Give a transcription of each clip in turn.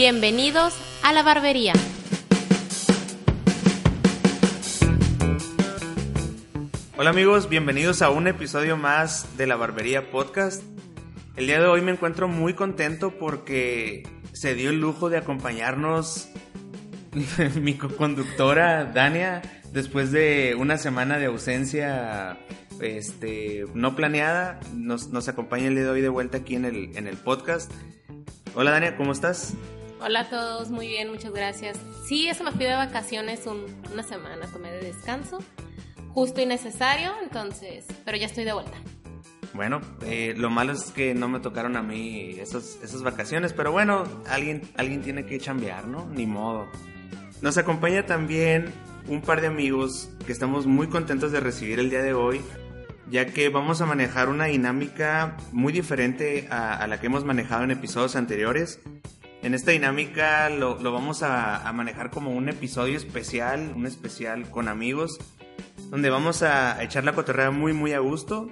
Bienvenidos a la barbería. Hola amigos, bienvenidos a un episodio más de la Barbería Podcast. El día de hoy me encuentro muy contento porque se dio el lujo de acompañarnos mi conductora Dania después de una semana de ausencia este, no planeada. Nos, nos acompaña el día de hoy de vuelta aquí en el, en el podcast. Hola Dania, ¿cómo estás? Hola a todos, muy bien, muchas gracias. Sí, eso me fui de vacaciones una semana, tomé de descanso, justo y necesario, entonces, pero ya estoy de vuelta. Bueno, eh, lo malo es que no me tocaron a mí esas, esas vacaciones, pero bueno, alguien, alguien tiene que chambear, ¿no? Ni modo. Nos acompaña también un par de amigos que estamos muy contentos de recibir el día de hoy, ya que vamos a manejar una dinámica muy diferente a, a la que hemos manejado en episodios anteriores. En esta dinámica lo, lo vamos a, a, manejar como un episodio especial, un especial con amigos, donde vamos a echar la cotorrea muy muy a gusto.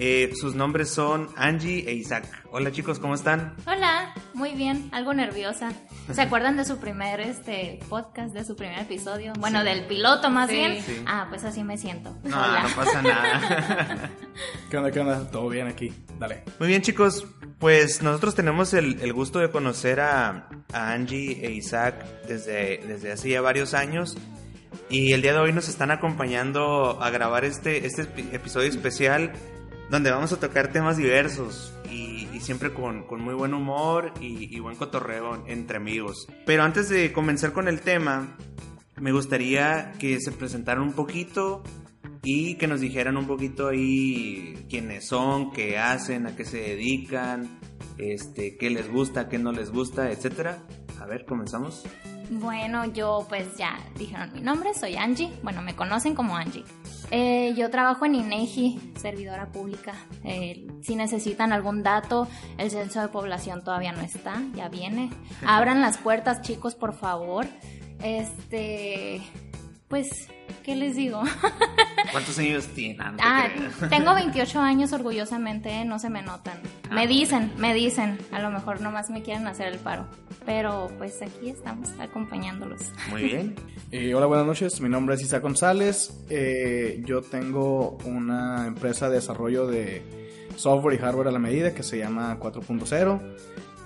Eh, sus nombres son Angie e Isaac. Hola chicos, ¿cómo están? Hola, muy bien, algo nerviosa. ¿Se acuerdan de su primer este podcast, de su primer episodio? Bueno, sí. del piloto más sí, bien. Sí. Ah, pues así me siento. No, Hola. no pasa nada. ¿Qué onda, qué onda? Todo bien aquí, dale. Muy bien chicos, pues nosotros tenemos el, el gusto de conocer a, a, Angie e Isaac desde, desde hace ya varios años. Y el día de hoy nos están acompañando a grabar este, este episodio especial donde vamos a tocar temas diversos y, y siempre con, con, muy buen humor y, y, buen cotorreo entre amigos. Pero antes de comenzar con el tema, me gustaría que se presentaran un poquito y que nos dijeran un poquito ahí quiénes son, qué hacen, a qué se dedican, este, qué les gusta, qué no les gusta, etcétera. A ver, comenzamos. Bueno, yo pues ya dijeron mi nombre, soy Angie. Bueno, me conocen como Angie. Eh, yo trabajo en INEGI, servidora pública. Eh, si necesitan algún dato, el censo de población todavía no está, ya viene. Abran las puertas, chicos, por favor. Este, pues, ¿qué les digo? ¿Cuántos años tienen? ah, tengo 28 años orgullosamente, no se me notan. Ah, me dicen, me dicen, a lo mejor nomás me quieren hacer el paro. Pero pues aquí estamos acompañándolos. Muy bien. eh, hola, buenas noches. Mi nombre es Isaac González. Eh, yo tengo una empresa de desarrollo de software y hardware a la medida que se llama 4.0.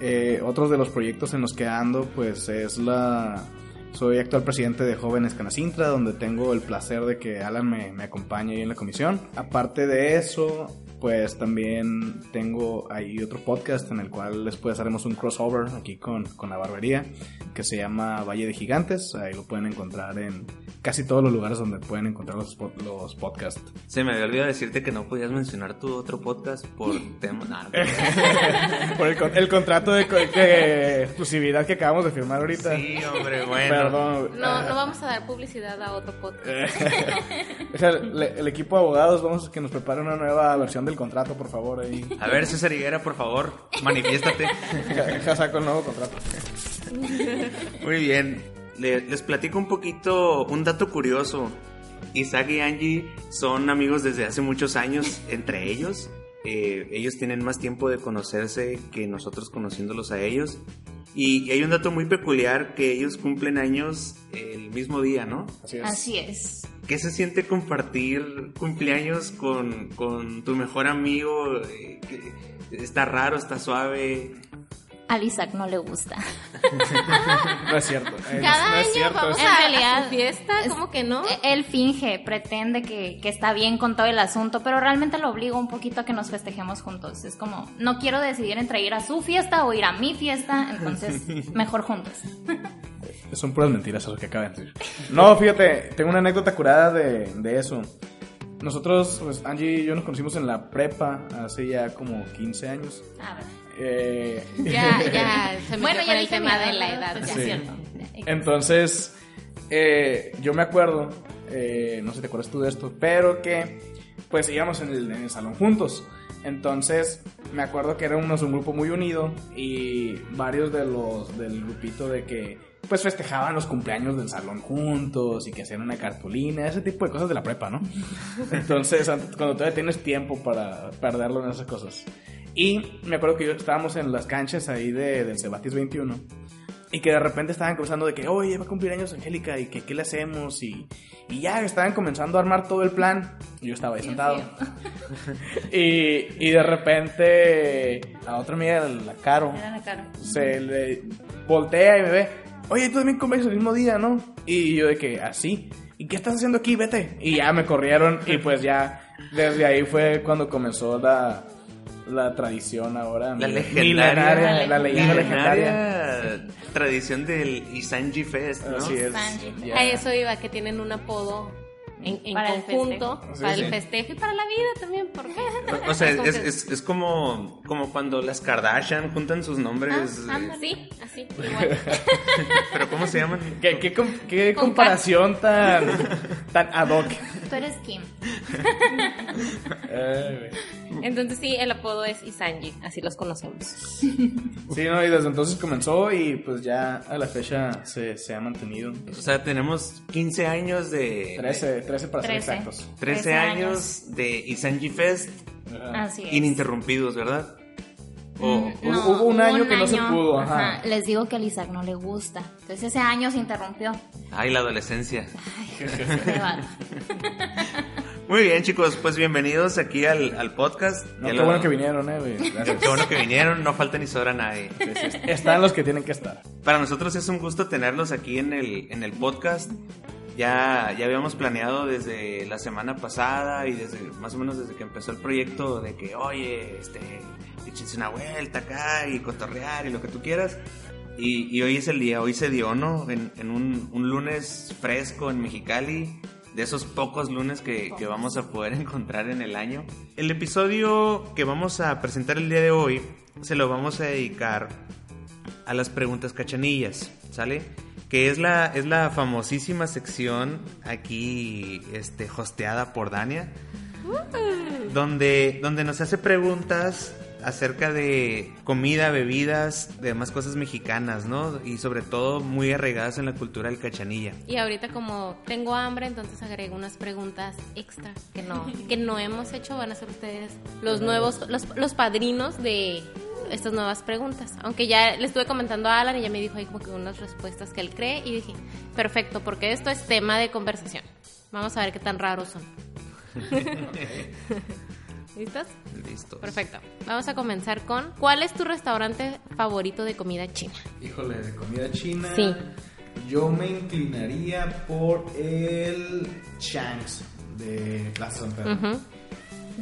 Eh, otros de los proyectos en los que ando pues es la soy actual presidente de Jóvenes Canacintra, donde tengo el placer de que Alan me, me acompañe ahí en la comisión. Aparte de eso, pues también tengo ahí otro podcast en el cual después haremos un crossover aquí con, con la barbería que se llama Valle de Gigantes. Ahí lo pueden encontrar en casi todos los lugares donde pueden encontrar los, los podcasts. Se me había olvidado decirte que no podías mencionar tu otro podcast por tema. Nah, por el, el, contrato de, de, exclusividad que acabamos de firmar ahorita. Sí, hombre, bueno. Perdón. No, no vamos a dar publicidad a otro podcast. o sea, el, el, equipo de abogados vamos a que nos prepare una nueva versión del contrato, por favor. Ahí. A ver, César Higuera, por favor, manifiéstate. Deja saco el nuevo contrato. Muy bien. Les platico un poquito, un dato curioso. Isaac y Angie son amigos desde hace muchos años entre ellos. Eh, ellos tienen más tiempo de conocerse que nosotros conociéndolos a ellos. Y, y, hay un dato muy peculiar que ellos cumplen años el mismo día, ¿no? Así es. Así es. ¿Qué se siente compartir cumpleaños con, con tu mejor amigo? Eh, ¿Está raro, está suave? Al Isaac no le gusta. no es cierto. Es, Cada no año es cierto. vamos es... a realidad fiesta, ¿cómo que no? Él finge, pretende que, que, está bien con todo el asunto, pero realmente lo obligo un poquito a que nos festejemos juntos. Es como, no quiero decidir entre ir a su fiesta o ir a mi fiesta, entonces mejor juntos. Son puras mentiras lo que acaban de decir. No, fíjate, tengo una anécdota curada de, de eso. Nosotros, pues Angie y yo nos conocimos en la prepa hace ya como 15 años. A ver. Eh, Ya, ya, Se metió Bueno, ya el dije tema de la edad. Pues ya. sí. Entonces, eh, yo me acuerdo, eh, no sé si te acuerdas tú de esto, pero que pues íbamos en el, en el salón juntos. Entonces, me acuerdo que éramos un grupo muy unido y varios de los del grupito de que pues festejaban los cumpleaños del salón juntos y que hacían una cartulina, ese tipo de cosas de la prepa, ¿no? Entonces, cuando todavía tienes tiempo para perderlo en esas cosas. Y me acuerdo que yo estábamos en las canchas ahí de, del Cebatis 21 y que de repente estaban cruzando de que, oye, va a cumplir años Angélica y que qué le hacemos y, y ya estaban comenzando a armar todo el plan. Y yo estaba ahí sentado. y, y de repente a otra amiga, la Caro, Era la cara. se le voltea y me ve, oye, tú también cumples el mismo día, ¿no? Y yo de que, así. ¿Y qué estás haciendo aquí? Vete. Y ya me corrieron y pues ya desde ahí fue cuando comenzó la, la tradición ahora. La legendaria, milenaria, la leyenda legendaria. legendaria tradición del Isanji Fest, ¿no? Así es. A eso iba, que tienen un apodo en, en Para el conjunto festejo. para Sí, el sí. festejo y para la vida también, ¿por qué? O sea, es, es, es como, como cuando las Kardashian juntan sus nombres. ah, eh, sí, así, igual. pero ¿cómo se llaman? ¿Qué, qué, qué Con comparación tan, tan ad hoc? Tú eres Kim. Entonces sí, el apodo es Isanji, así los conocemos. sí, no, y desde entonces comenzó y pues ya a la fecha se, se ha mantenido. O sea, tenemos 15 años de... 13, 13 para ser Trece. exactos. 13 13 años de Isanji Fest Así es. ininterrumpidos, ¿verdad? O, Mm, o- hubo- un año que no se pudo, ajá. Les digo que a Isaac no le gusta. Entonces ese año se interrumpió. Ay, la adolescencia. Muy bien, chicos, pues bienvenidos aquí al, al podcast. No, Ya qué lo- bueno que vinieron, eh, güey. Gracias. Qué bueno que vinieron, no falta ni sobra nadie. Sí, sí, Están los que tienen que estar. Para nosotros es un gusto tenerlos aquí en el, en el podcast. Ya, ya habíamos planeado desde la semana pasada y desde más o menos desde que empezó el proyecto de que, oye, este, échense una vuelta acá y cotorrear y lo que tú quieras. Y, y hoy es el día, hoy se dio, ¿no? En, en un, un lunes fresco en Mexicali, de esos pocos lunes que, que vamos a poder encontrar en el año. El episodio que vamos a presentar el día de hoy se lo vamos a dedicar a las preguntas cachanillas, ¿sale? Que es la, es la famosísima sección aquí este, hosteada por Dania, donde, donde nos hace preguntas acerca de comida, bebidas, de demás cosas mexicanas, ¿no? Y sobre todo muy arraigadas en la cultura del cachanilla. Y ahorita como tengo hambre, entonces agrego unas preguntas extra que no, que no hemos hecho. Van a ser ustedes los nuevos, los, los padrinos de estas nuevas preguntas. Aunque ya le estuve comentando a Alan y ya me dijo ahí como que unas respuestas que él cree y dije, perfecto, porque esto es tema de conversación. Vamos a ver qué tan raros son. ¿Listos? Listo. Perfecto. Vamos a comenzar con ¿cuál es tu restaurante favorito de comida china? Híjole, de comida china. Sí. Yo me inclinaría por el Changs de Plaza San Pedro.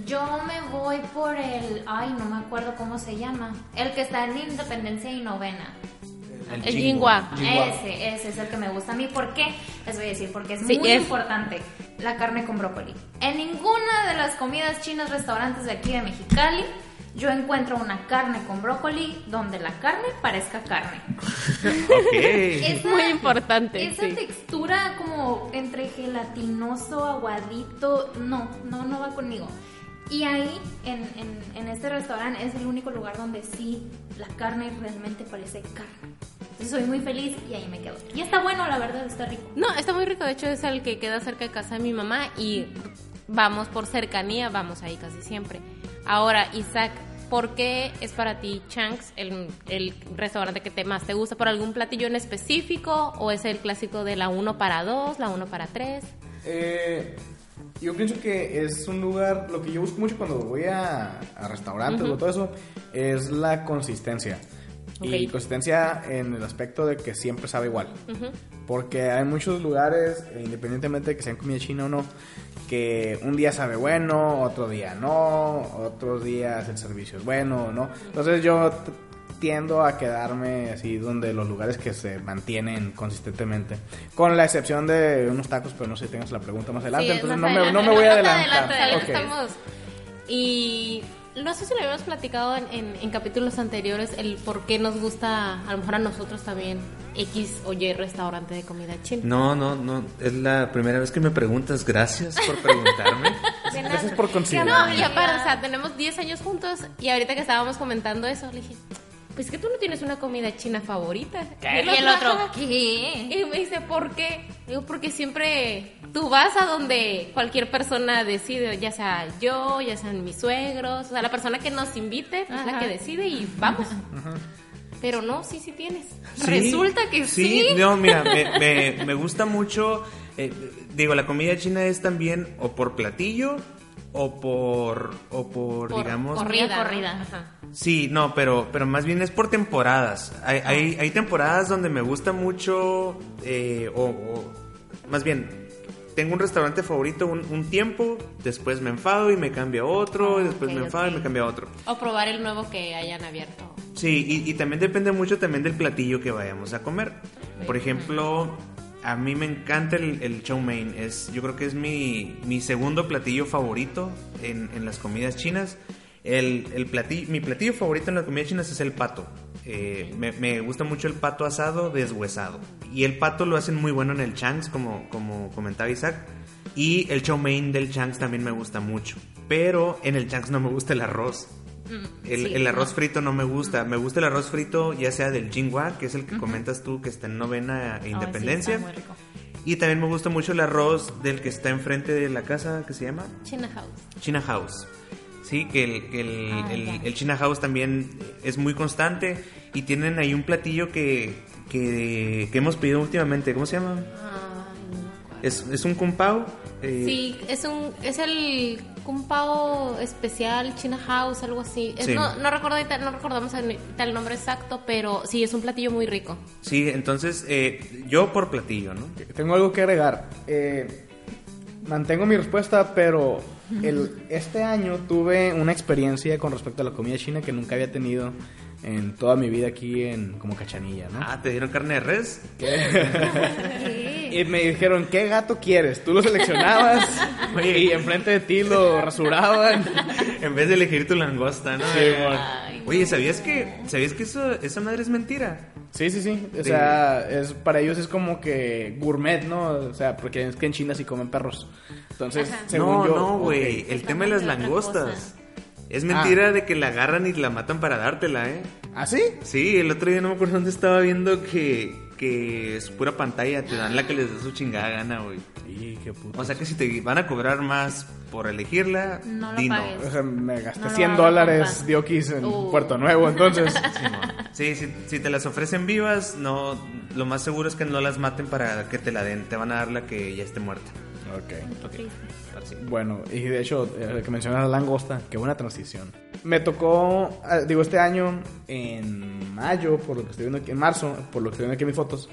Yo me voy por el. Ay, no me acuerdo cómo se llama. El que está en Independencia y Novena. El Jinghua. Jinghua. Ese, ese es el que me gusta a mí. ¿Por qué? Les voy a decir, porque es Sí, muy es- importante la carne con brócoli. En ninguna de las comidas chinas, restaurantes de aquí de Mexicali, yo encuentro una carne con brócoli donde la carne parezca carne. Esa- Muy importante, Esa sí. textura como entre gelatinoso, aguadito, no, no, no va conmigo. Y ahí, en, en, en este restaurante, es el único lugar donde sí la carne realmente parece carne. Entonces soy muy feliz y ahí me quedo. Y está bueno, la verdad, está rico. No, está muy rico. De hecho, es el que queda cerca de casa de mi mamá y vamos por cercanía, vamos ahí casi siempre. Ahora, Isaac, ¿por qué es para ti Chanks el, el restaurante que te más te gusta? ¿Por algún platillo en específico? ¿O es el clásico de la 1 para 2, la 1 para 3? Eh, yo pienso que es un lugar, lo que yo busco mucho cuando voy a, a restaurantes o todo eso, es la consistencia. Y consistencia en el aspecto de que siempre sabe igual. Porque hay muchos lugares, independientemente de que sean comida china o no, que un día sabe bueno, otro día no, otros días el servicio es bueno o no. Entonces yo tiendo a quedarme así donde los lugares que se mantienen consistentemente. Con la excepción de unos tacos, pero no sé si tengas la pregunta más adelante, Sí, entonces más no me, no me voy a adelantar. adelante, estamos. Y no sé si lo habíamos platicado en, en- en capítulos anteriores, el por qué nos gusta, a lo mejor a nosotros también, X o Y restaurante de comida china. No, no, no. Es la primera vez que me preguntas. Gracias por preguntarme. Gracias por considerar. No, y aparte, o sea, tenemos 10 años juntos y ahorita que estábamos comentando eso, le dije, pues que tú no tienes una comida china favorita. Y el otro, ¿qué? Y me dice, ¿por qué? Digo, porque siempre tú vas a donde cualquier persona decide, ya sea yo, ya sean mis suegros, o sea, la persona que nos invite es la Ajá. que decide y vamos. Pero no, sí, sí tienes. Sí, Resulta que sí. no, mira, me, me- me gusta mucho. eh, digo, la comida china es también o por platillo o por, o por, Por digamos. corrida. corrida. Ajá. Sí, no, pero, pero más bien es por temporadas. Hay, Ah. hay, hay temporadas donde me gusta mucho, eh, o, o- más bien, tengo un restaurante favorito un, un tiempo, después me enfado y me cambio a otro, Ah, y después me enfado y me cambio a otro. O probar el nuevo que hayan abierto. Sí, y, y también depende mucho también del platillo que vayamos a comer. Por ejemplo, a mí me encanta el, el chow mein. Es, yo creo que es mi, mi segundo platillo favorito en, en las comidas chinas. El, el platillo, mi platillo favorito en las comidas chinas es el pato. Eh, me, me gusta mucho el pato asado deshuesado. Y el pato lo hacen muy bueno en el changs, como, como comentaba Isaac. Y el chow mein del changs también me gusta mucho. Pero en el changs no me gusta el arroz. El, sí, el arroz frito no me gusta. Me gusta el arroz frito ya sea del Jinghua, que es el que comentas tú, que está en novena e sí, independencia. está muy rico. y también me gusta mucho el arroz del que está enfrente de la casa, que se llama China House. China House. Sí, que el, que el, Ah, el- el China House también es muy constante. Y tienen ahí un platillo que, que, que hemos pedido últimamente. ¿Cómo se llama? No. Es, es un kung pao. eh, Sí, es un es el Kung Pao especial China House, algo así. Es- Sí. no, no recuerdo ahorita- no recordamos el, el nombre exacto, pero sí es un platillo muy rico. Sí, entonces eh, yo por platillo, ¿no? Tengo algo que agregar. Eh, mantengo mi respuesta, pero el, este año tuve una experiencia con respecto a la comida china que nunca había tenido en toda mi vida aquí en como cachanilla, ¿no? Ah, ¿te dieron carne de res? Y me dijeron, ¿qué gato quieres? Tú lo seleccionabas Oye. y enfrente de ti lo rasuraban. en vez de elegir tu langosta, ¿no? Sí, Eh, mon. Oye, ¿sabías que, ¿sabías que eso, esa madre es mentira? Sí, sí, sí. O sea, es, para ellos es como que gourmet, ¿no? O sea, porque es que en China sí comen perros. Entonces, Ajá. según no, yo... no, güey. El tema de las langostas. Es mentira de que la agarran y la matan para dártela, ¿eh? ¿Ah, sí? Sí, el otro día no me acuerdo dónde estaba viendo que, que es pura pantalla, te dan la que les da su chingada gana, güey. Y qué puto. O sea que si te van a cobrar más por elegirla, No lo di pagues. O sea, me gasté No lo 100 hagan, dólares diokis en Uh. Puerto Nuevo, entonces... Sí, si, si te las ofrecen vivas, no, lo más seguro es que no las maten para que te la den. Te van a dar la que ya esté muerta. ok. Bueno, y de hecho, eh, que mencionas la langosta, qué buena transición. Me tocó, ah, digo, este año, en mayo, por lo que estoy viendo aquí, en marzo, por lo que estoy viendo aquí en mis fotos,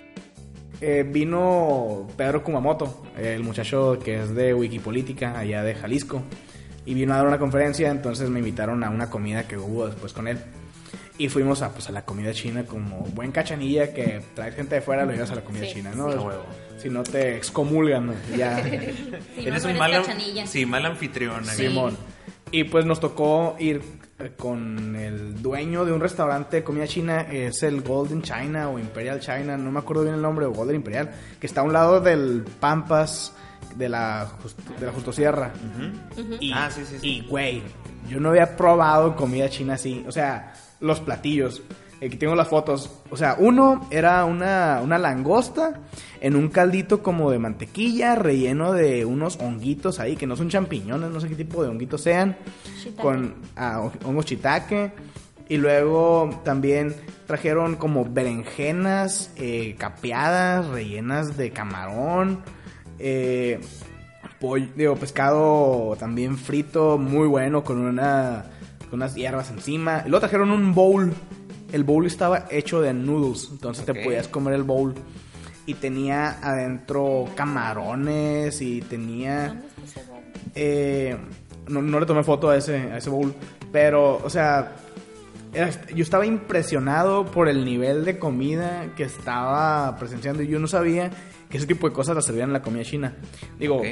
eh, vino Pedro Kumamoto, el muchacho que es de Wikipolítica, allá de Jalisco, y vino a dar una conferencia, entonces me invitaron a una comida que hubo después con él. Y fuimos a, pues, a la comida china como buen cachanilla que traes gente de fuera, lo llevas a la comida Sí, china, ¿no? sí. A huevo. Si no te excomulgan, ya... Eres no un mal, sí, mal anfitrión. Simón. Y pues nos tocó ir eh, con el dueño de un restaurante de comida china, es el Golden China o Imperial China, no me acuerdo bien el nombre, o Golden Imperial, que está a un lado del Pampas de la, Just- de la Justo Sierra. Y, Ah, sí, sí, sí. Y, güey, yo no había probado comida china así, o sea, los platillos. Aquí tengo las fotos. O sea, uno era una, una langosta en un caldito como de mantequilla, relleno de unos honguitos ahí, que no son champiñones, no sé qué tipo de honguitos sean. Shiitake. Con ah, hon- hongos chitaque. Y luego también trajeron como berenjenas eh, capeadas, rellenas de camarón. Eh, pollo, digo, pescado también frito, muy bueno, con una con unas hierbas encima. Y luego trajeron un bowl. El bowl estaba hecho de noodles, entonces te podías comer el bowl. Y tenía adentro camarones y tenía... eh, no, no le tomé foto a ese, a ese bowl, pero, o sea, era- yo estaba impresionado por el nivel de comida que estaba presenciando y yo no sabía que ese tipo de cosas las servían en la comida china. Digo, Ok.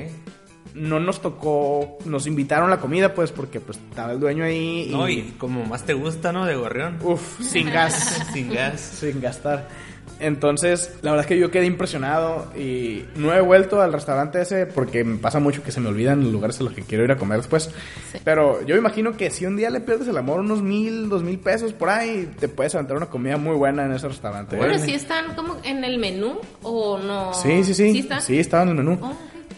No nos tocó, nos invitaron la comida, pues, porque pues estaba el dueño ahí y, No, y como más te gusta, ¿no? De gorrión. uf, sin gas, Sin gas. sin gastar. Entonces, la verdad es que yo quedé impresionado y no he vuelto al restaurante ese porque me pasa mucho que se me olvidan los lugares a los que quiero ir a comer después. Pero yo imagino que si un día le pierdes el amor unos mil, dos mil pesos por ahí, te puedes aventar una comida muy buena en ese restaurante. Pero si están como en el menú o no. Sí, sí, sí. ¿Sí están? Sí, estaba en el menú. Oh.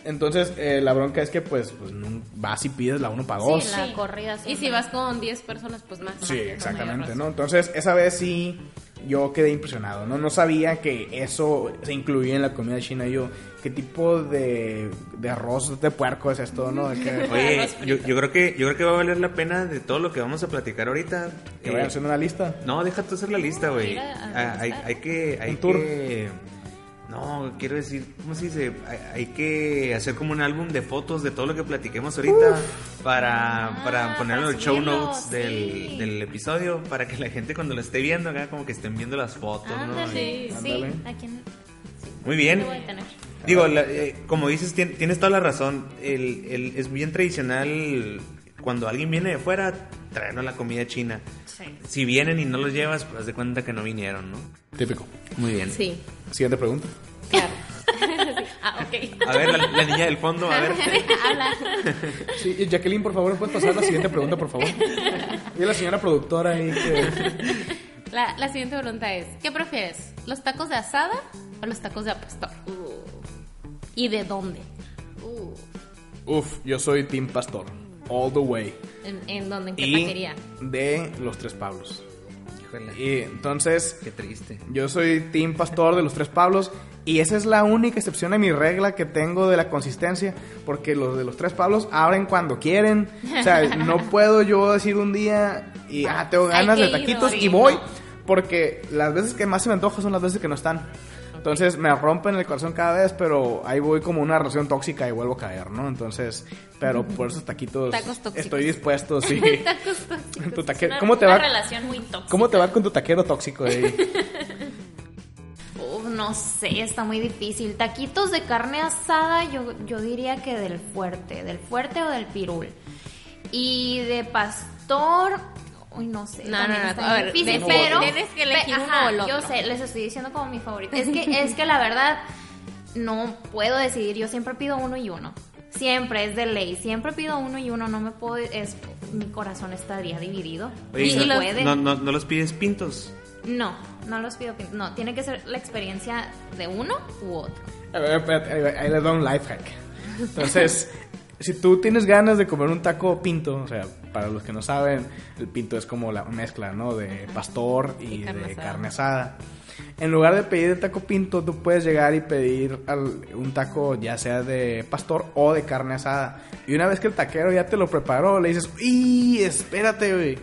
Entonces, eh, la bronca es que, pues, pues no- vas y pides la uno para dos. Sí, la corrida. Y si vas con 10 personas, pues más. Sí, Más, exactamente, ¿no? Entonces, esa vez sí, yo quedé impresionado, ¿no? No sabía que eso se incluía en la comida china. Yo, ¿qué tipo de, de arroz de puerco es esto, no? Que, Oye, yo, yo creo que yo creo que va a valer la pena de todo lo que vamos a platicar ahorita. que Eh, vayan haciendo una lista. No, deja tú hacer la lista, güey. Ah, hay, hay que, hay Un tour. que, no, quiero decir, ¿cómo se dice? Hay, hay que hacer como un álbum de fotos de todo lo que platiquemos ahorita para, para Ah, ponerlo en para los show notes del, sí. del episodio para que la gente cuando lo esté viendo acá como que estén viendo las fotos, ¿no? Ándale, sí. Ándale. Aquí en- Muy bien. Digo, la- eh, como dices, tien- tienes toda la razón. El, el- es bien tradicional cuando alguien viene de fuera traernos la comida china. Si vienen y no los llevas, pues haz de cuenta que no vinieron, ¿no? Típico. Muy bien. Sí, Siguiente pregunta. claro. ah, ok. A ver, la, la niña del fondo, a ver. Habla. Sí, Jacqueline, por favor, ¿puedes pasar la siguiente pregunta, por favor? Y la señora productora ahí que... La, la siguiente pregunta es: ¿qué prefieres? ¿Los tacos de asada o los tacos de pastor? ¿Y de dónde? Uf, yo soy Team Pastor. All the way. ¿En, en dónde? ¿En qué Y taquería? de los Tres Pablos. Híjole, Y entonces, qué triste. Yo soy Team Pastor de los Tres Pablos y esa es la única excepción a mi regla que tengo de la consistencia, porque los de los Tres Pablos abren cuando quieren. O sea, no puedo yo decir un día y ah, tengo ganas de taquitos y voy, porque las veces que más se me antoja son las veces que no están. Entonces me rompen el corazón cada vez, pero ahí voy como una relación tóxica y vuelvo a caer, ¿no? Entonces, pero por esos taquitos Tacos tóxicos. estoy dispuesto, sí. Tacos tóxicos. Tu taque- Una- ¿Cómo te una va? relación muy tóxica. ¿Cómo te va con tu taquero tóxico ahí? No sé, está muy difícil. Taquitos de carne asada, yo, yo diría que del fuerte, del fuerte o del pirul. Y de pastor, uy, no sé. No, no, no, está a ver, difícil, de- pero tienes que elegir pe- uno ajá, o el otro. Yo sé, les estoy diciendo como mi favorito. Es que, es que la verdad, no puedo decidir. Yo siempre pido uno y uno. Siempre es de ley. Siempre pido uno y uno. No me puedo. Es, mi corazón estaría dividido. Oye, y no, puede. no, no, no los pides pintos. No, no los pido. pin- No, tiene que ser la experiencia de uno u otro. A ver, espérate, ahí ahí les doy un life hack. Entonces, si tú tienes ganas de comer un taco pinto, o sea, para los que no saben, el pinto es como la mezcla, ¿no? De pastor y, Y carne de asada. carne asada. En lugar de pedir el taco pinto, tú puedes llegar y pedir al- un taco ya sea de pastor o de carne asada. Y una vez que el taquero ya te lo preparó, le dices, ¡y espérate, güey!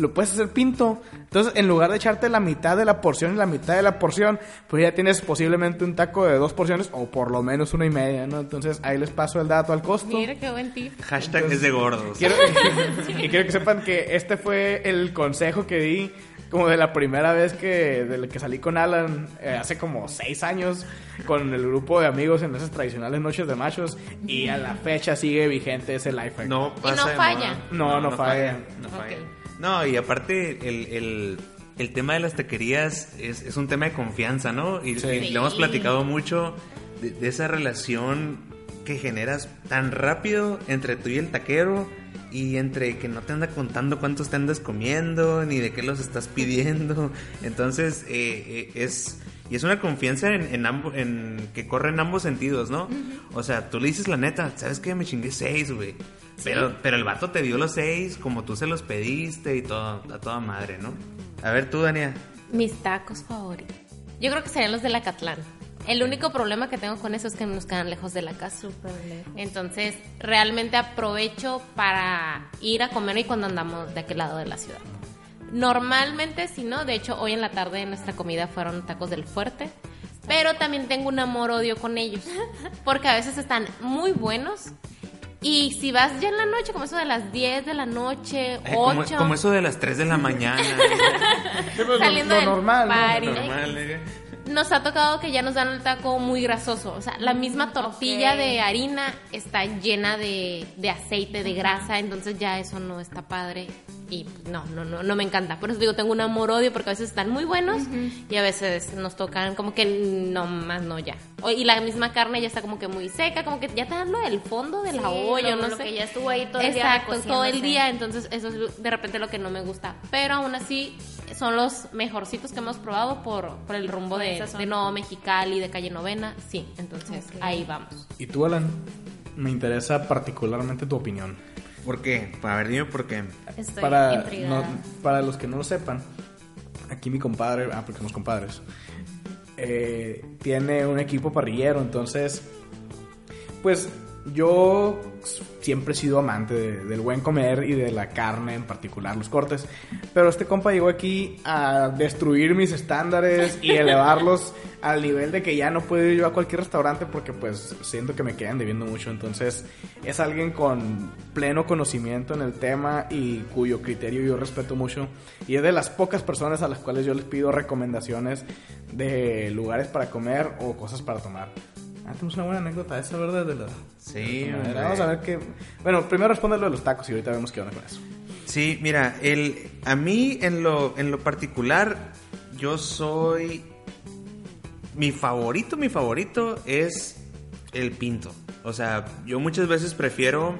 Lo puedes hacer pinto. Entonces, en lugar de echarte la mitad de la porción y la mitad de la porción, pues ya tienes posiblemente un taco de dos porciones o por lo menos una y media, ¿no? Entonces, ahí les paso el dato al costo. Mira qué buen tip. Hashtag es de gordos. Quiero, y quiero que sepan que este fue el consejo que di como de la primera vez que, de la que salí con Alan eh, hace como seis años con el grupo de amigos en esas tradicionales noches de machos y a la fecha sigue vigente ese life hack. No pasa no de falla. No, no falla. No falla. No, y aparte el, el, el tema de las taquerías es, es un tema de confianza, ¿no? Y, Sí. y lo hemos platicado mucho de, de esa relación que generas tan rápido entre tú y el taquero y entre que no te anda contando cuántos te andas comiendo ni de qué los estás pidiendo. Entonces, eh, eh, es... Y es una confianza en, en, en que corre en ambos sentidos, ¿no? O sea, tú le dices la neta, ¿sabes qué? Me chingué seis, güey. Pero, pero el vato te dio los seis como tú se los pediste y todo, a toda madre, ¿no? A ver tú, Dania. Mis tacos favoritos. Yo creo que serían los de la Catlán. El único problema que tengo con eso es que nos quedan lejos de la casa. Entonces, realmente aprovecho para ir a comer y cuando andamos de aquel lado de la ciudad. Normalmente, si no, de hecho, hoy en la tarde nuestra comida fueron tacos del fuerte. Pero también tengo un amor-odio con ellos. Porque a veces están muy buenos. Y si vas ya en la noche, como eso de las 10 de la noche, Eh, como, 8. como eso de las 3 de la mañana. Pues, lo- Saliendo lo del normal, ¿no? party. Normal, ¿eh? nos ha tocado que ya nos dan el taco muy grasoso. O sea, la misma tortilla de harina está llena de, de aceite, de grasa, entonces ya eso no está padre. Y no, no, no, no me encanta. Por eso digo, tengo un amor-odio porque a veces están muy buenos y a veces nos tocan como que no más, no ya. O- Y la misma carne ya está como que muy seca, como que ya te dan lo del fondo de la Sí, olla, lo- no lo sé. que ya estuvo ahí todo el día Exacto, todo el día, entonces eso es de repente lo que no me gusta. Pero aún así son los mejorcitos que hemos probado por, por el rumbo Por de, de Nuevo Mexicali, de Calle Novena. Sí, entonces ahí vamos. ¿Y tú, Alan? Me interesa particularmente tu opinión. ¿Por qué? A ver, dime por qué. Estoy para, no- para los que no lo sepan, aquí mi compadre, ah, porque somos compadres, eh, tiene un equipo parrillero, entonces, pues yo siempre he sido amante de- del buen comer y de la carne, en particular los cortes, pero este compa llegó aquí a destruir mis estándares y elevarlos al nivel de que ya no puedo ir yo a cualquier restaurante porque pues siento que me quedan debiendo mucho, entonces es alguien con pleno conocimiento en el tema y cuyo criterio yo respeto mucho y es de las pocas personas a las cuales yo les pido recomendaciones de lugares para comer o cosas para tomar. Ah, tenemos una buena anécdota esa, ¿verdad? De la, Sí, A ver, hombre. Vamos a ver qué... Bueno, primero responde lo de los tacos y ahorita vemos qué onda con eso. Sí, mira, el, a mí en lo, en lo particular, yo soy... Mi favorito, mi favorito es el pinto. O sea, yo muchas veces prefiero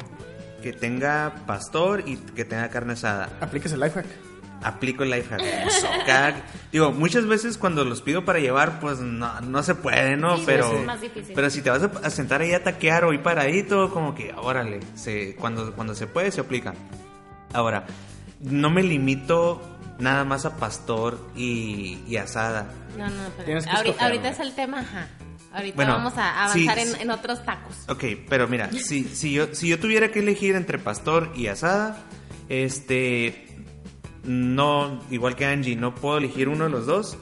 que tenga pastor y que tenga carne asada. Aplíquese el life hack. Aplico el life hack. Eso, cada- digo, muchas veces cuando los pido para llevar, pues no, no se puede, ¿no? Sí, pero, es más difícil. pero si te vas a, a sentar ahí a taquear o ir paradito, como que, órale, se, cuando, cuando se puede, se aplica. Ahora, no me limito nada más a pastor y, y asada. No, no, pero Tienes que ahorita, es el tema, ajá. Ahorita Bueno, vamos a avanzar sí. en, en otros tacos. Ok, pero mira, si, si, yo, si yo tuviera que elegir entre pastor y asada, este. No, igual que Angie, no puedo elegir uno de los dos.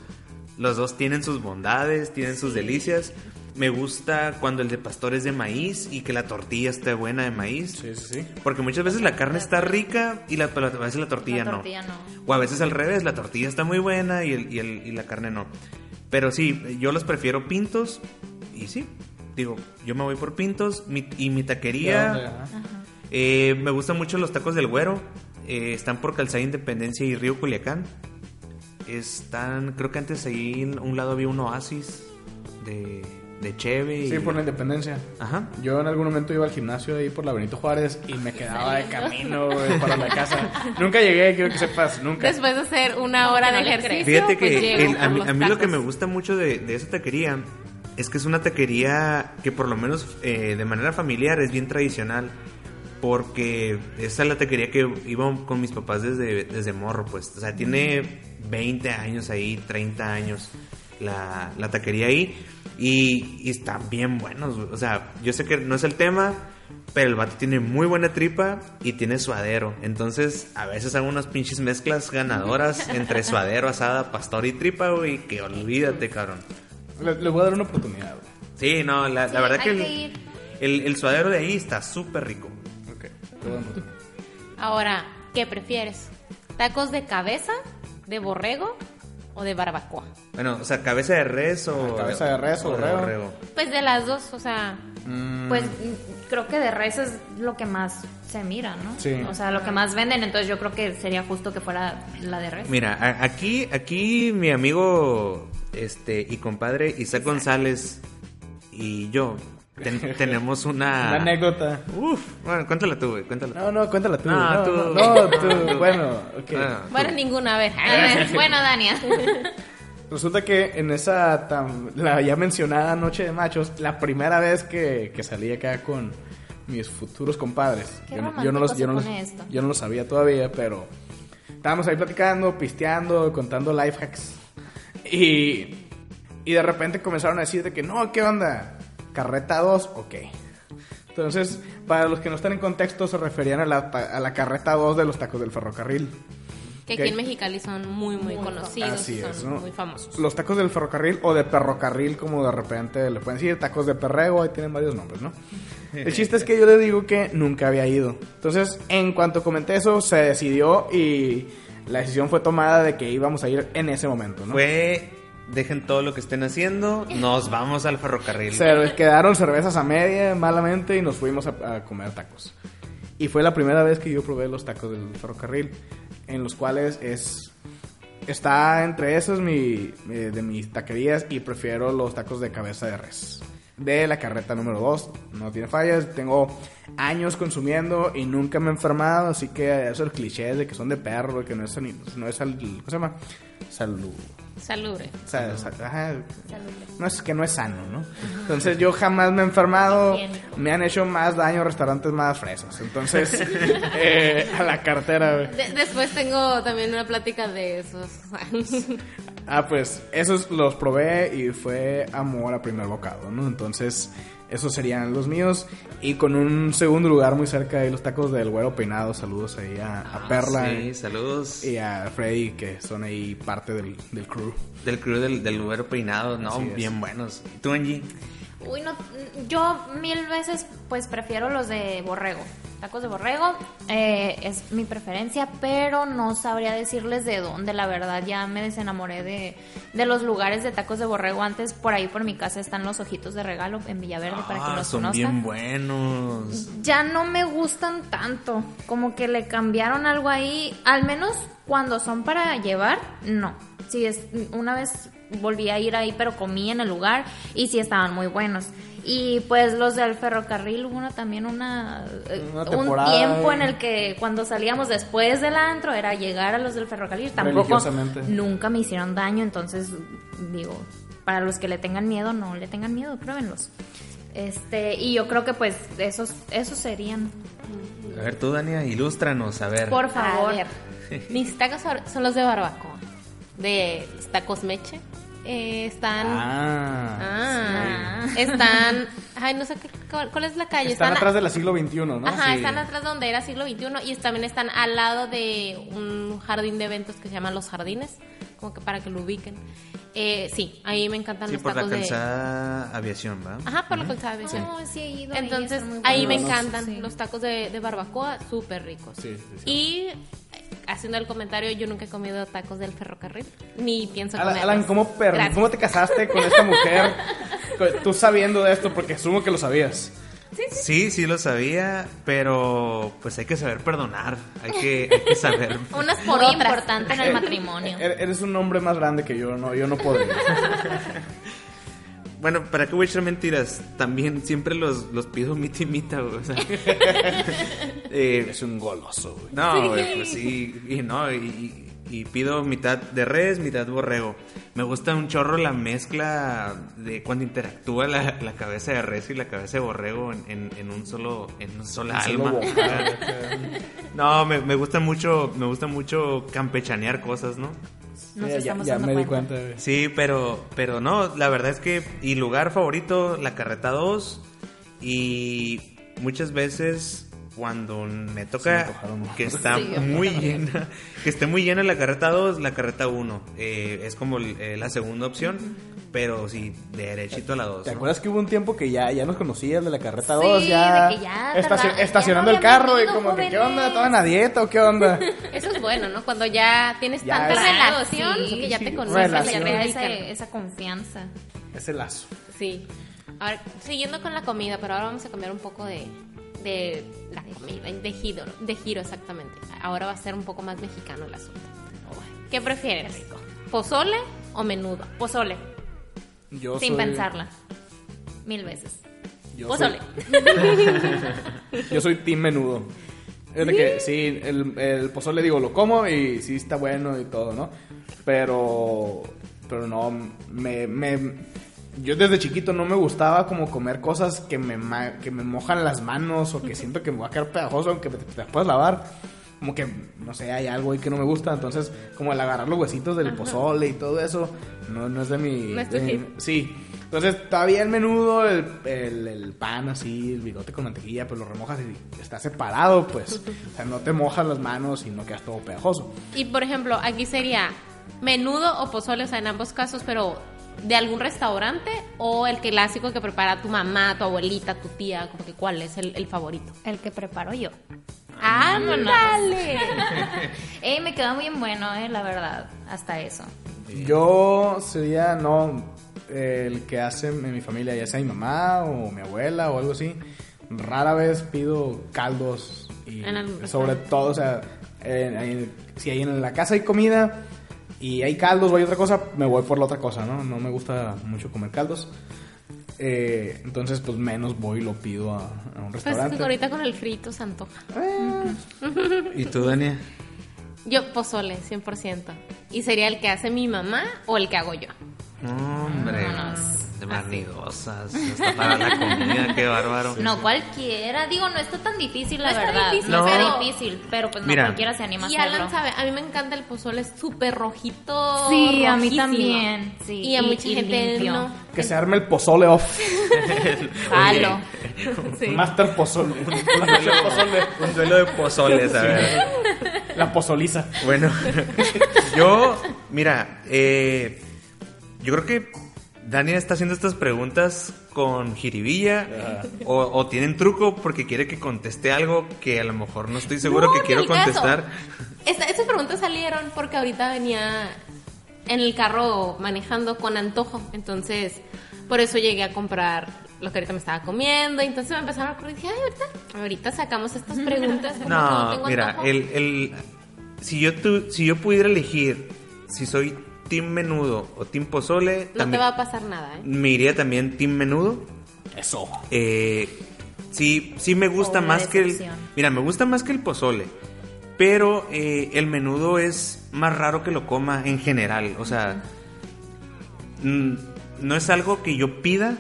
Los dos tienen sus bondades, tienen sus delicias. Me gusta cuando el de pastor es de maíz y que la tortilla esté buena de maíz. Sí, sí, sí. Porque muchas veces la carne está rica y la, pero a veces la tortilla, La no. tortilla no. O a veces al revés, la tortilla está muy buena y, el, y, el- y la carne no. Pero sí, yo los prefiero pintos y sí, digo, yo me voy por pintos mi- y mi taquería. Ajá. eh, me gustan mucho los tacos del güero. Eh, están por Calzada Independencia y Río Culiacán. Están, creo que antes ahí a un lado había un oasis de, de Cheve. y- Sí, por la independencia. Ajá. Yo en algún momento iba al gimnasio ahí por la Benito Juárez y me quedaba de camino para la casa. Nunca llegué, quiero que sepas, nunca. Después de hacer una hora de ejercicio, Fíjate que pues el- a, mí, los a mí lo que me gusta mucho de, de esa taquería es que es una taquería que por lo menos eh, de manera familiar es bien tradicional. Porque esa es la taquería que iba con mis papás desde, desde morro, pues. O sea, tiene 20 años ahí, 30 años la, la taquería ahí. Y, y están bien buenos, güey. O sea, yo sé que no es el tema, pero el vato tiene muy buena tripa y tiene suadero. Entonces, a veces hago unas pinches mezclas ganadoras entre suadero, asada, pastor y tripa, güey. Que olvídate, cabrón. Le, le voy a dar una oportunidad. güey. Sí, no, la, verdad que el, que el, el suadero de ahí está súper rico. Ahora, ¿qué prefieres? ¿Tacos de cabeza, de borrego o de barbacoa? Bueno, o sea, cabeza de res o. Ajá, cabeza de res o borrego. Pues de las dos, o sea, Mm, Pues creo que de res es lo que más se mira, ¿no? Sí. O sea, lo que más venden, entonces yo creo que sería justo que fuera la de res. Mira, aquí, aquí mi amigo este y compadre Isaac González y yo ten- tenemos una. Una anécdota. Uf, bueno, cuéntala tú, güey, cuéntala tú. No, no, cuéntala tú. No, No, tú. no, no, tú. Bueno, ok. Bueno, ninguna, a ver. bueno, Dania. Resulta que en esa tan, la ya mencionada noche de machos, la primera vez que, que salí acá con mis futuros compadres, Qué yo, no- yo no los, yo, no los, yo no lo sabía todavía, pero estábamos ahí platicando, pisteando, contando life hacks. Y, y de repente comenzaron a decir de que no, ¿qué onda? Carreta 2, ok. Entonces, para los que no están en contexto, se referían a la, a la carreta 2 de los tacos del ferrocarril. Que aquí Ok. en Mexicali son muy, muy conocidos, Así son es, ¿no? muy famosos. Los tacos del ferrocarril o de perrocarril, como de repente le pueden decir, tacos de perrego, ahí tienen varios nombres, ¿no? El chiste es que yo le digo que nunca había ido. Entonces, en cuanto comenté eso, se decidió y la decisión fue tomada de que íbamos a ir en ese momento, ¿no? Fue dejen todo lo que estén haciendo, nos vamos al ferrocarril. Quedaron cervezas a media, malamente, y nos fuimos a, a comer tacos. Y fue la primera vez que yo probé los tacos del ferrocarril, en los cuales es está entre esos mi- de mis taquerías y prefiero los tacos de cabeza de res. De la carreta número 2, no tiene fallas. Tengo años consumiendo y nunca me he enfermado, así que esos clichés de que son de perro, que no es, no es sal- ¿cómo? Salud. Salubre. O sea, sa- ajá, no es que no es sano, ¿no? Entonces yo jamás me he enfermado, me han hecho más daño restaurantes más fresas. Entonces, eh, a la cartera. De- después tengo también una plática de esos. Ah, pues esos los probé y fue amor a primer bocado, ¿no? Entonces, esos serían los míos. Y con un segundo lugar muy cerca ahí los tacos del güero peinado. Saludos ahí a, a Perla Ah, Sí, saludos. y a Freddy, que son ahí parte del, del crew. Del crew del, del güero peinado, no, bien buenos. ¿Y tú, Angie? Uy, no, yo mil veces pues prefiero los de borrego. Tacos de borrego eh, es mi preferencia, pero no sabría decirles de dónde, la verdad. Ya me desenamoré de, de los lugares de tacos de borrego. Antes por ahí por mi casa están los ojitos de regalo en Villaverde para que Ah, los son conozcan. bien buenos. Ya no me gustan tanto, como que le cambiaron algo ahí, al menos cuando son para llevar, no. Sí, es, una vez volví a ir ahí, pero comí en el lugar y sí estaban muy buenos. Y pues los del ferrocarril, hubo una, también una, eh, Una un tiempo en el que cuando salíamos después del antro era llegar a los del ferrocarril. Tampoco, nunca me hicieron daño, entonces digo, para los que le tengan miedo, no le tengan miedo, pruébenlos. Este, y yo creo que pues esos, esos serían. A ver, tú, Dania, ilústranos, a ver. Por favor. A ver, mis tacos son- son los de barbacoa. De tacos meche. Eh, están. Ah. Ah, están. Ay, no sé qué- cuál, cuál es la calle. Están atrás del siglo XXI, ¿no? Ajá, Sí. están atrás donde era siglo XXI y también están al lado de un jardín de eventos que se llama Los Jardines, como que para que lo ubiquen. Eh, sí, ahí me encantan Sí, los por la tacos de... calzada aviación, ¿va? Ajá, por la calzada de aviación. No, sí he ido ahí, Entonces, están muy ahí me encantan Sí. los tacos de, de barbacoa, súper ricos. Sí, sí, sí. Y haciendo el comentario, yo nunca he comido tacos del ferrocarril, ni pienso Alan, comer. Alan, ¿cómo, per- ¿cómo te casaste con esta mujer? Tú sabiendo de esto, porque asumo que lo sabías. Sí, sí lo sabía, pero pues hay que saber perdonar, hay que, hay que saber. Unas por importante en el matrimonio. E- Eres un hombre más grande que yo, no, yo no podría. Bueno, ¿para qué voy a echar mentiras? También siempre los, los pido mita y mita, güey, o sea. Eh, Es un goloso, güey. no, güey, pues sí, y no, y, y pido mitad de res, mitad borrego. Me gusta un chorro la mezcla de cuando interactúa la, la cabeza de res y la cabeza de borrego en, en, en un solo, en un sola solo alma. no, me, me gusta mucho, me gusta mucho campechanear cosas, ¿no? Nos ya estamos ya dando me di cuenta. Sí, pero, pero no, la verdad es que, y lugar favorito, la carreta 2, y muchas veces cuando me toca me que está Sí, muy llena, que esté muy llena la carreta 2, la carreta 1, eh, es como eh, la segunda opción, pero sí, derechito a la 2. ¿Te acuerdas que hubo un tiempo que ya, ya nos conocías de la carreta Sí, 2? Ya, de que ya estaci- tarda- estacionando ya el carro y como que, ¿qué onda? ¿Estaban a dieta o qué onda? Eso es bueno, ¿no? Cuando ya tienes Ya tanta es- relación Sí, que ya sí, te conoces, relación. ya te ese- esa confianza. Ese lazo. Sí. Ahora, siguiendo con la comida, pero ahora vamos a cambiar un poco de, de la comida, de giro, de giro exactamente. Ahora va a ser un poco más mexicano el asunto. ¿Qué prefieres? ¿Pozole o menudo? Pozole, Yo sin soy- pensarla. Mil veces. yo Pozole. soy- yo soy team menudo. Es de que, sí, el, el pozole, digo, lo como y sí está bueno y todo, ¿no? Pero, pero no, me, me, yo desde chiquito no me gustaba como comer cosas que me, que me mojan las manos o que siento que me va a quedar pegajoso aunque te, te las puedas lavar. Como que, no sé, hay algo ahí que no me gusta. Entonces, como el agarrar los huesitos del pozole y todo eso, no, no es de mi... No es de mi- sí. Entonces, todavía el menudo, el, el, el pan así, el bigote con mantequilla, pues lo remojas y está separado, pues. O sea, no te mojas las manos y no quedas todo pegajoso. Y por ejemplo, aquí sería menudo o pozole, o sea, en ambos casos, pero de algún restaurante o el clásico que prepara tu mamá, tu abuelita, tu tía, como que cuál es el, el favorito. El que preparo yo. ¡Ándale! Ey, me quedó bien bueno, eh, la verdad. Hasta eso. Yo sería, no, el que hace en mi familia, ya sea mi mamá o mi abuela o algo así. Rara vez pido caldos y En algún sobre todo, o sea, en- en- si hay en la casa hay comida y hay caldos o hay otra cosa, me voy por la otra cosa, ¿no? No me gusta mucho comer caldos. Eh, entonces, pues menos voy y lo pido a, a un Pues restaurante. que ahorita con el frito se antoja. ¿Y tú, Dania? Yo pozole, 100%. Y sería el que hace mi mamá o el que hago yo. Hombre, de manidosas. Hasta para la comida, qué bárbaro. No cualquiera, digo, no está tan difícil, la No está verdad. difícil, no está difícil, pero pues no Mira. cualquiera se anima a Y hacerlo. Alan sabe, a mí me encanta el pozole súper rojito. Sí, a mí también, sí, Y a y- mucha y gente limpio. no. Que se arme el pozole off. Jalo. Sí. Master pozole. Master pozole. Un duelo de pozoles, a ver. La pozoliza. Bueno, yo, mira, eh, yo creo que Dania está haciendo estas preguntas con jiribilla o, o tienen truco porque quiere que conteste algo que a lo mejor no estoy seguro No, que quiero contestar. Esta- esas preguntas salieron porque ahorita venía en el carro manejando con antojo. Entonces, por eso llegué a comprar lo que ahorita me estaba comiendo. Entonces me empezaron a ocurrir. Dije, ay, ahorita, ahorita sacamos estas preguntas. porque No, tengo mira, el- si yo tu- si yo pudiera elegir si soy team menudo o team pozole, No te va a pasar nada, ¿eh? me iría también team menudo. Eso. Eh, sí, sí me gusta O más que el. Mira, me gusta más que el pozole. Pero eh, el menudo es más raro que lo coma en general. O sea, no es algo que yo pida,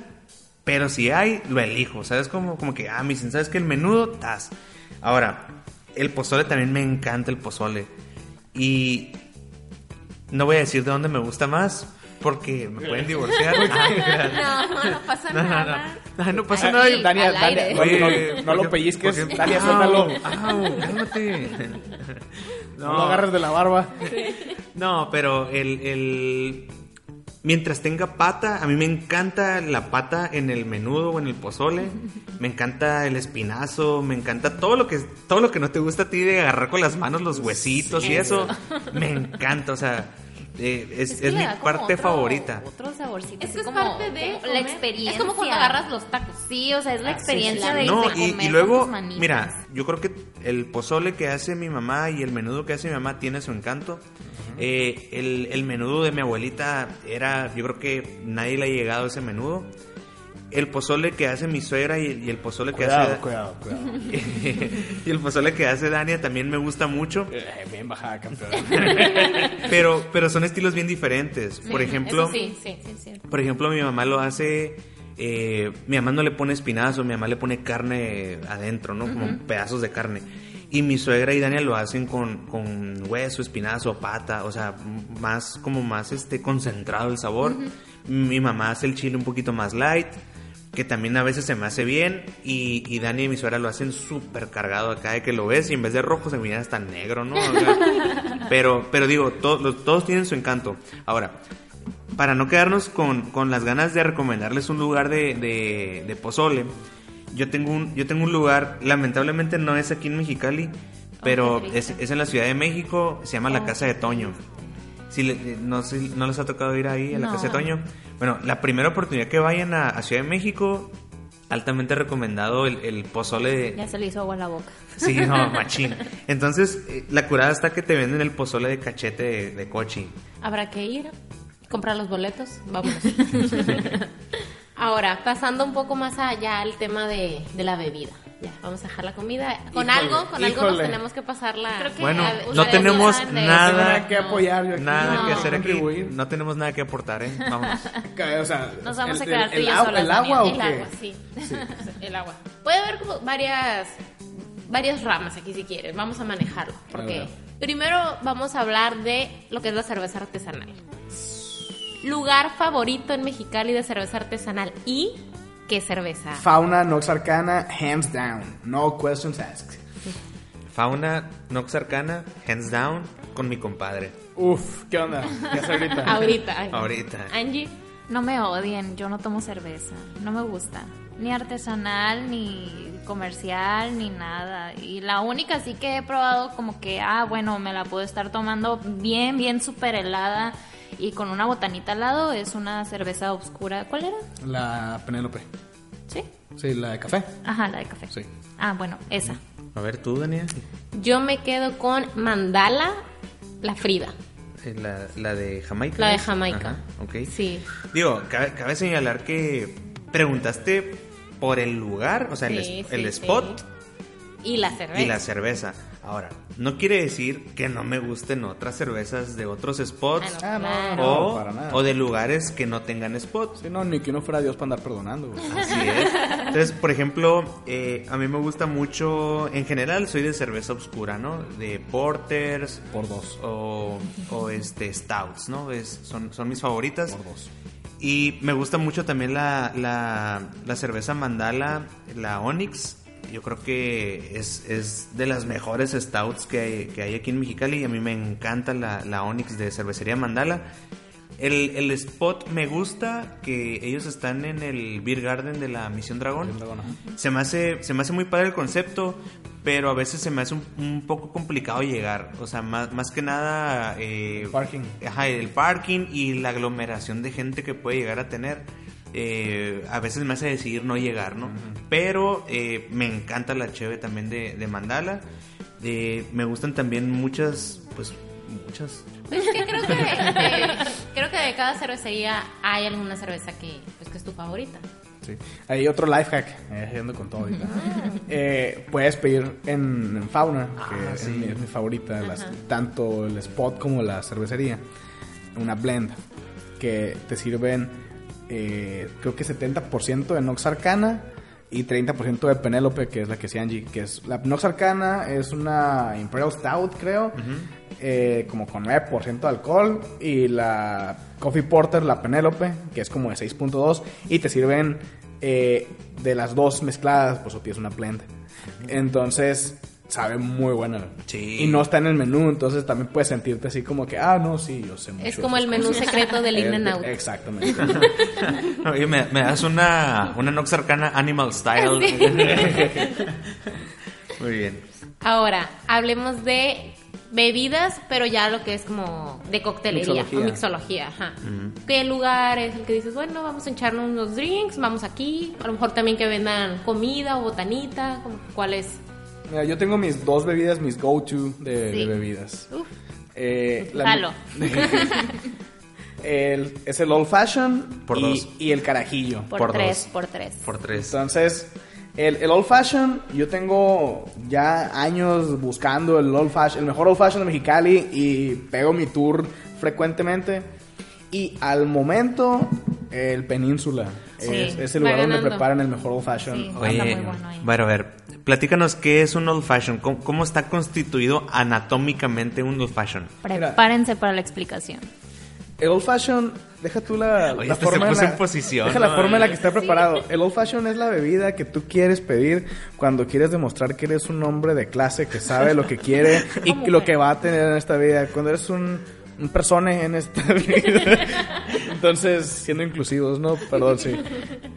pero si hay, lo elijo. ¿Sabes? Como, como que, ah, me dicen, ¿sabes que El menudo, tas. Ahora, el pozole también me encanta el pozole. Y no voy a decir de dónde me gusta más, porque me pueden divorciar. No, no pasa No, no, nada. no. Pasa nada. Dania, al Dania, aire. no, Oye, lo pellizques. porque- Dania, suéltalo. au, cálmate. No lo agarres de la barba. No, pero el, el- Mientras tenga pata, a mí me encanta la pata en el menudo o en el pozole. Me encanta el espinazo, me encanta todo lo que todo lo que no te gusta a ti de agarrar con las manos los huesitos y eso. Me encanta, o sea, eh, es, que es mi parte otro- favorita. Otro saborcito. Es que es como- parte de como la experiencia. Es como cuando agarras los tacos. Sí, o sea, es la sí, experiencia sí. de, No, de y, comer y con luego, tus mira, yo creo que el pozole que hace mi mamá y el menudo que hace mi mamá tiene su encanto. Eh, el, el menudo de mi abuelita era, yo creo que nadie le ha llegado a ese menudo. El pozole que hace mi suegra y, y el pozole que Cuidado, hace cuidado, cuidado. y el pozole que hace Dania también me gusta mucho, Eh, Bien bajada, campeón. pero pero son estilos bien diferentes. Por ejemplo, Eso sí, sí, sí, sí. por ejemplo, mi mamá lo hace. eh, mi mamá no le pone espinazo, mi mamá le pone carne adentro, ¿no? Como pedazos de carne. Y mi suegra y Dania lo hacen con, con hueso, espinazo, pata, o sea, más como más este concentrado el sabor. Mi mamá hace el chile un poquito más light, que también a veces se me hace bien. Y, y Dani y mi suegra lo hacen súper cargado acá de que lo ves y en vez de rojo se mira hasta negro, ¿no? O sea, pero, pero digo, to- los- todos tienen su encanto. Ahora, para no quedarnos con, con las ganas de recomendarles un lugar de, de, de pozole, yo tengo, un, yo tengo un lugar, lamentablemente no es aquí en Mexicali, pero es, en la Ciudad de México, se llama la Casa de Toño. Si le- no, sé, ¿No les ha tocado ir ahí a la. Casa de Toño? Bueno, la primera oportunidad que vayan a, a Ciudad de México, altamente recomendado el, el pozole de, Ya se le hizo agua a la boca. Sí, no, machín. Entonces, eh, la curada está que te venden el pozole de cachete de, de cochi. Habrá que ir, comprar los boletos, vámonos. Ahora, pasando un poco más allá al tema de, de la bebida. Ya, vamos a dejar la comida. Con Híjole, algo, con algo nos tenemos que pasar la... Creo que- Bueno, a- no tenemos nada, que apoyar yo aquí. nada No. que hacer aquí. No tenemos nada que aportar, ¿eh? O sea, Nos vamos a el- quedar el- el solas, ¿El agua o El qué? agua, sí. El agua. Puede haber como varias, varias ramas aquí si quieres. Vamos a manejarlo. Porque A primero vamos a hablar de lo que es la cerveza artesanal. Lugar favorito en Mexicali de cerveza artesanal. ¿Y qué cerveza? Fauna Nox Arcana, hands down. No questions asked. Fauna Nox Arcana, hands down, con mi compadre. Uf, ¿qué onda? ¿Qué hace ahorita? Ahorita. Angie. Ahorita. Angie. No me odien, yo no tomo cerveza, no me gusta. Ni artesanal, ni comercial, ni nada. Y la única sí que he probado como que, ah, bueno, me la puedo estar tomando bien, bien súper helada y con una botanita al lado es una cerveza oscura. ¿Cuál era? La Penélope. ¿Sí? Sí, la de café. Ajá, la de café. Sí. Ah, bueno, esa. A ver, tú, Daniel. Yo me quedo con Mandala, la Frida. Eh, La, la de Jamaica. La de. Jamaica. Ajá, ok. Sí. Digo, cabe, cabe señalar que preguntaste por el lugar, o sea, el, Sí, el spot sí. Y la cerveza. y la cerveza. Ahora, no quiere decir que no me gusten otras cervezas de otros spots Ah, no, Claro. no, o, para nada. o de lugares que no tengan spots. Sí, no, ni que uno fuera Dios para andar perdonando. güey. Así es. Entonces, por ejemplo, eh, a mí me gusta mucho, en general, soy de cerveza oscura, ¿no? De porters Por dos. o, o este stouts, ¿no? Es, son, son mis favoritas. Por dos. Y me gusta mucho también la, la, la cerveza Mandala, la Onyx. Yo creo que es, es de las mejores stouts que hay, que hay aquí en Mexicali. Y a mí me encanta la, la Onyx de cervecería Mandala. El, el spot me gusta que ellos están en el Beer Garden de la Misión Dragón. Se me hace, se me hace muy padre el concepto, pero a veces se me hace un, un poco complicado llegar. O sea, más, más que nada... eh, Parking. Ajá, el parking y la aglomeración de gente que puede llegar a tener. Eh, a veces me hace decidir no llegar, ¿no? Pero eh, me encanta la cheve también de, de Mandala. Eh, me gustan también muchas, pues, muchas. Pues es que creo que, que- creo que de cada cervecería hay alguna cerveza que, pues, que es tu favorita. Sí. Hay otro life hack, eh, ando con todo ahorita. Eh, puedes pedir en, en Fauna, que es, mi, es mi favorita, las- tanto el spot como la cervecería, una blend que te sirven, eh, creo que 70% de Nox Arcana y 30% de Penélope, que es la que es Angie, que es la Nox Arcana es una Imperial Stout, creo, eh, como con 9% de alcohol y la Coffee Porter, la Penélope, que es como de 6.2 y te sirven eh, de las dos mezcladas, pues o tienes una blend. Entonces, sabe muy buena. Sí. Y no está en el menú, entonces también puedes sentirte así como que, ah, no, sí, yo sé mucho. Es como el menú cosas". secreto del In and Eh, Out. Exactamente. Oye, me, me das una, una Nox Arcana Animal Style. Muy bien. Ahora, hablemos de bebidas, pero ya lo que es como de coctelería Mixología. o mixología. Ajá. ¿Qué lugar es el que dices, bueno, vamos a echarnos unos drinks, vamos aquí? A lo mejor también que vendan comida o botanita. como- ¿Cuál es? Mira, yo tengo mis dos bebidas, mis go-to de, Sí. de bebidas. Uf, Eh, la- Jalo. el, es el old fashion Por y, dos. y el carajillo. Por, Por tres, dos. por tres. Por tres. Entonces, el, el old fashion, yo tengo ya años buscando el old fashion, el mejor old fashion de Mexicali y pego mi tour frecuentemente. Y al momento, el Península Sí, es, es el lugar donde preparan el mejor old fashion. Sí. Oye, muy bueno ahí. bueno, a ver, platícanos qué es un old fashion, cómo, cómo está constituido anatómicamente un old fashion. Prepárense para la explicación. El old fashion, deja tú la, Oye, la este se forma puso en la, en posición, Deja la forma en la que está preparado. El old fashion es la bebida que tú quieres pedir cuando quieres demostrar que eres un hombre de clase que sabe lo que quiere y lo que va a tener en esta vida. Cuando eres un, un persone en esta vida. Entonces, siendo inclusivos, ¿no? Perdón, sí.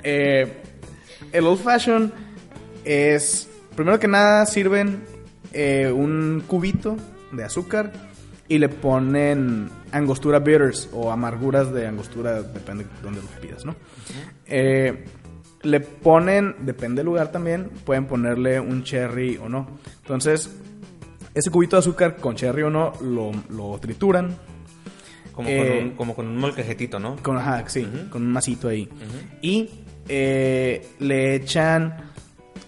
Eh, el old fashion es, primero que nada, sirven eh, un cubito de azúcar y le ponen angostura bitters o amarguras de angostura, depende de dónde lo pidas, ¿no? Eh, le ponen, depende del lugar también, pueden ponerle un cherry o no. Entonces, ese cubito de azúcar con cherry o no lo, lo trituran Como, Eh, con, un, como con un molcajetito, ¿no? con, ajá, sí, con un masito ahí. Y eh, le echan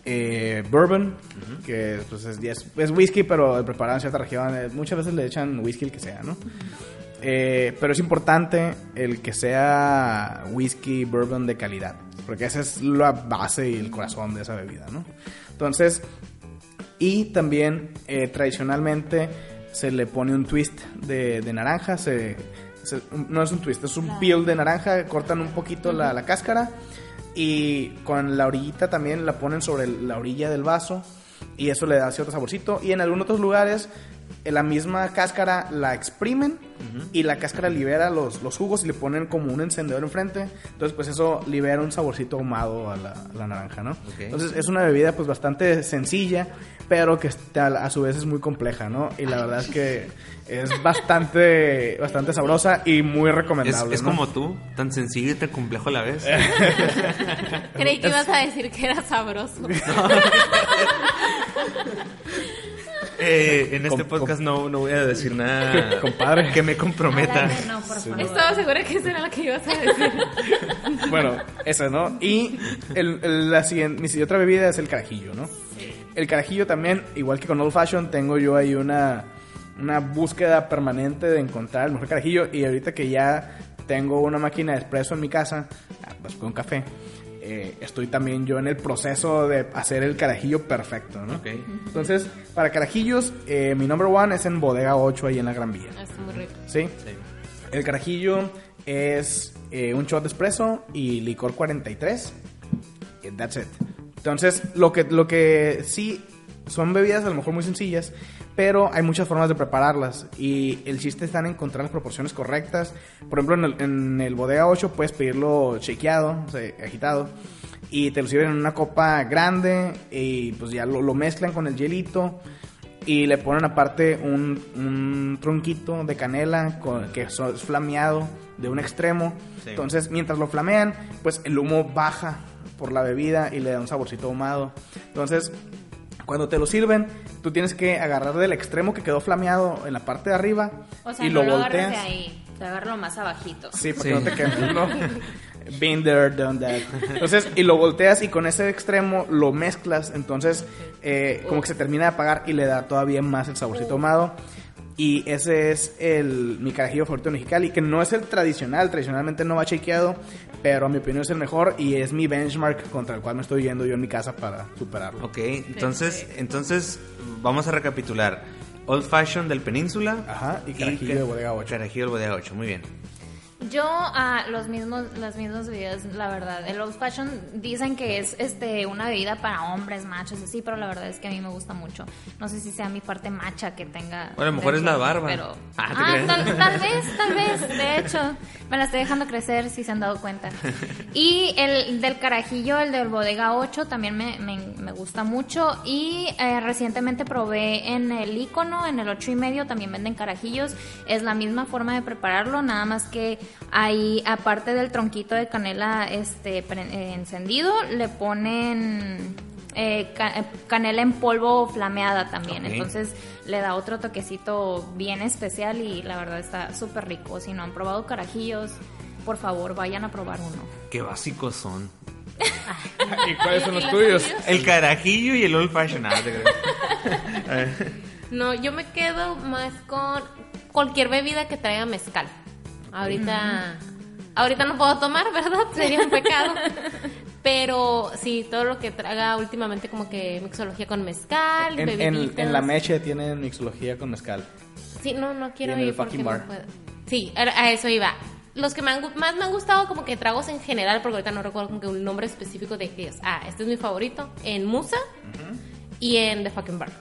eh, bourbon, que pues, es, es, es whisky, pero preparado en cierta región. Eh, Muchas veces le echan whisky el que sea, ¿no? Eh, pero es importante el que sea whisky, bourbon de calidad, porque esa es la base y el corazón de esa bebida, ¿no? Entonces, y también eh, tradicionalmente se le pone un twist de, de naranja. Se, se- no es un twist, es un peel de naranja. Cortan un poquito la, la cáscara y con la orillita también la ponen sobre la orilla del vaso y eso le da cierto saborcito. Y en algunos otros lugares la misma cáscara la exprimen y la cáscara libera los, los jugos y le ponen como un encendedor enfrente. Entonces, pues eso libera un saborcito ahumado a la, a la naranja, ¿no? Entonces, es una bebida pues bastante sencilla, pero que a su vez es muy compleja, ¿no? Y la verdad es que es bastante, bastante sabrosa y muy Es, recomendable. es ¿no? como tú, tan sencillo y tan complejo a la vez. Creí que ibas a decir que era sabroso. Eh, en este Com- podcast no, no voy a decir nada Compadre. que me comprometa. Adelante, no, por favor. Estaba segura que eso era lo que ibas a decir. Bueno, esa, ¿no? Y el, el- la siguiente, mi otra bebida es el carajillo, ¿no? El carajillo también, igual que con Old Fashion, tengo yo ahí una, una búsqueda permanente de encontrar el mejor carajillo. Y ahorita que ya tengo una máquina de espresso en mi casa, ah, pues con café, eh, estoy también yo en el proceso de hacer el carajillo perfecto, ¿no? Ok. Entonces, para carajillos, eh, mi number one es en Bodega 8 ahí en la Gran Vía. Está muy rico. ¿Sí? Sí. El carajillo es eh, un shot de espresso y licor 43. And that's it. Entonces, lo que, lo que sí son bebidas a lo mejor muy sencillas, pero hay muchas formas de prepararlas. Y el chiste está en encontrar las proporciones correctas. Por ejemplo, en el, en el bodega 8 puedes pedirlo shakeado, o sea, agitado. Y te lo sirven en una copa grande y pues ya lo, lo mezclan con el hielito y le ponen aparte un, un tronquito de canela con, que es flameado de un extremo. Sí. Entonces, mientras lo flamean, pues el humo baja por la bebida y le da un saborcito ahumado. Entonces, cuando te lo sirven, tú tienes que agarrar del extremo que quedó flameado en la parte de arriba O sea, y no lo volteas. de ahí, te agarro más abajito. Sí, porque Sí. no te quemes, ¿no? Been there, done that. Entonces, y lo volteas y con ese extremo lo mezclas. Entonces, eh, como que se termina de apagar y le da todavía más el saborcito ahumado. Y ese es el, mi carajillo favorito de Mexicali, que no es el tradicional, tradicionalmente no va shakeado, pero a mi opinión es el mejor y es mi benchmark contra el cual me estoy yendo yo en mi casa para superarlo. Ok, entonces, entonces vamos a recapitular. Old Fashion del Península. Ajá, y carajillo ca- de bodega 8. Carajillo del Bodega 8, muy bien. Yo, ah, los mismos, las mismas bebidas, la verdad. El Old Fashion dicen que es este una bebida para hombres, machos, así, pero la verdad es que a mí me gusta mucho. No sé si sea mi parte macha que tenga. Bueno, a lo mejor es la barba. Pero, Ah, ¿te ah, crees? tal, tal vez, tal vez. De hecho, me la estoy dejando crecer si se han dado cuenta. Y el del carajillo, el del Bodega 8, también me, me, me gusta mucho. Y eh, recientemente probé en el icono, en el 8 y medio, también venden carajillos. Es la misma forma de prepararlo, nada más que ahí, aparte del tronquito de canela este eh, encendido, le ponen eh, eh, canela en polvo flameada también. Entonces le da otro toquecito bien especial y la verdad está súper rico. Si no han probado carajillos, por favor vayan a probar uno. Qué básicos son. ¿Y cuáles son los tuyos? El carajillo y el Old Fashion. Ah. No, yo me quedo más con cualquier bebida que traiga mezcal. Ahorita, ahorita no puedo tomar, ¿verdad? Sería un pecado. Pero sí, todo lo que traiga últimamente como que mixología con mezcal, En, en, la meche tienen mixología con mezcal. Sí, no, no quiero Y en el ir porque fucking no bar. puedo. Sí, a eso iba. Los que me han gu- más me han gustado como que tragos en general, porque ahorita no recuerdo como que un nombre específico de es, ah, este es mi favorito, en Musa y en The Fucking Bar.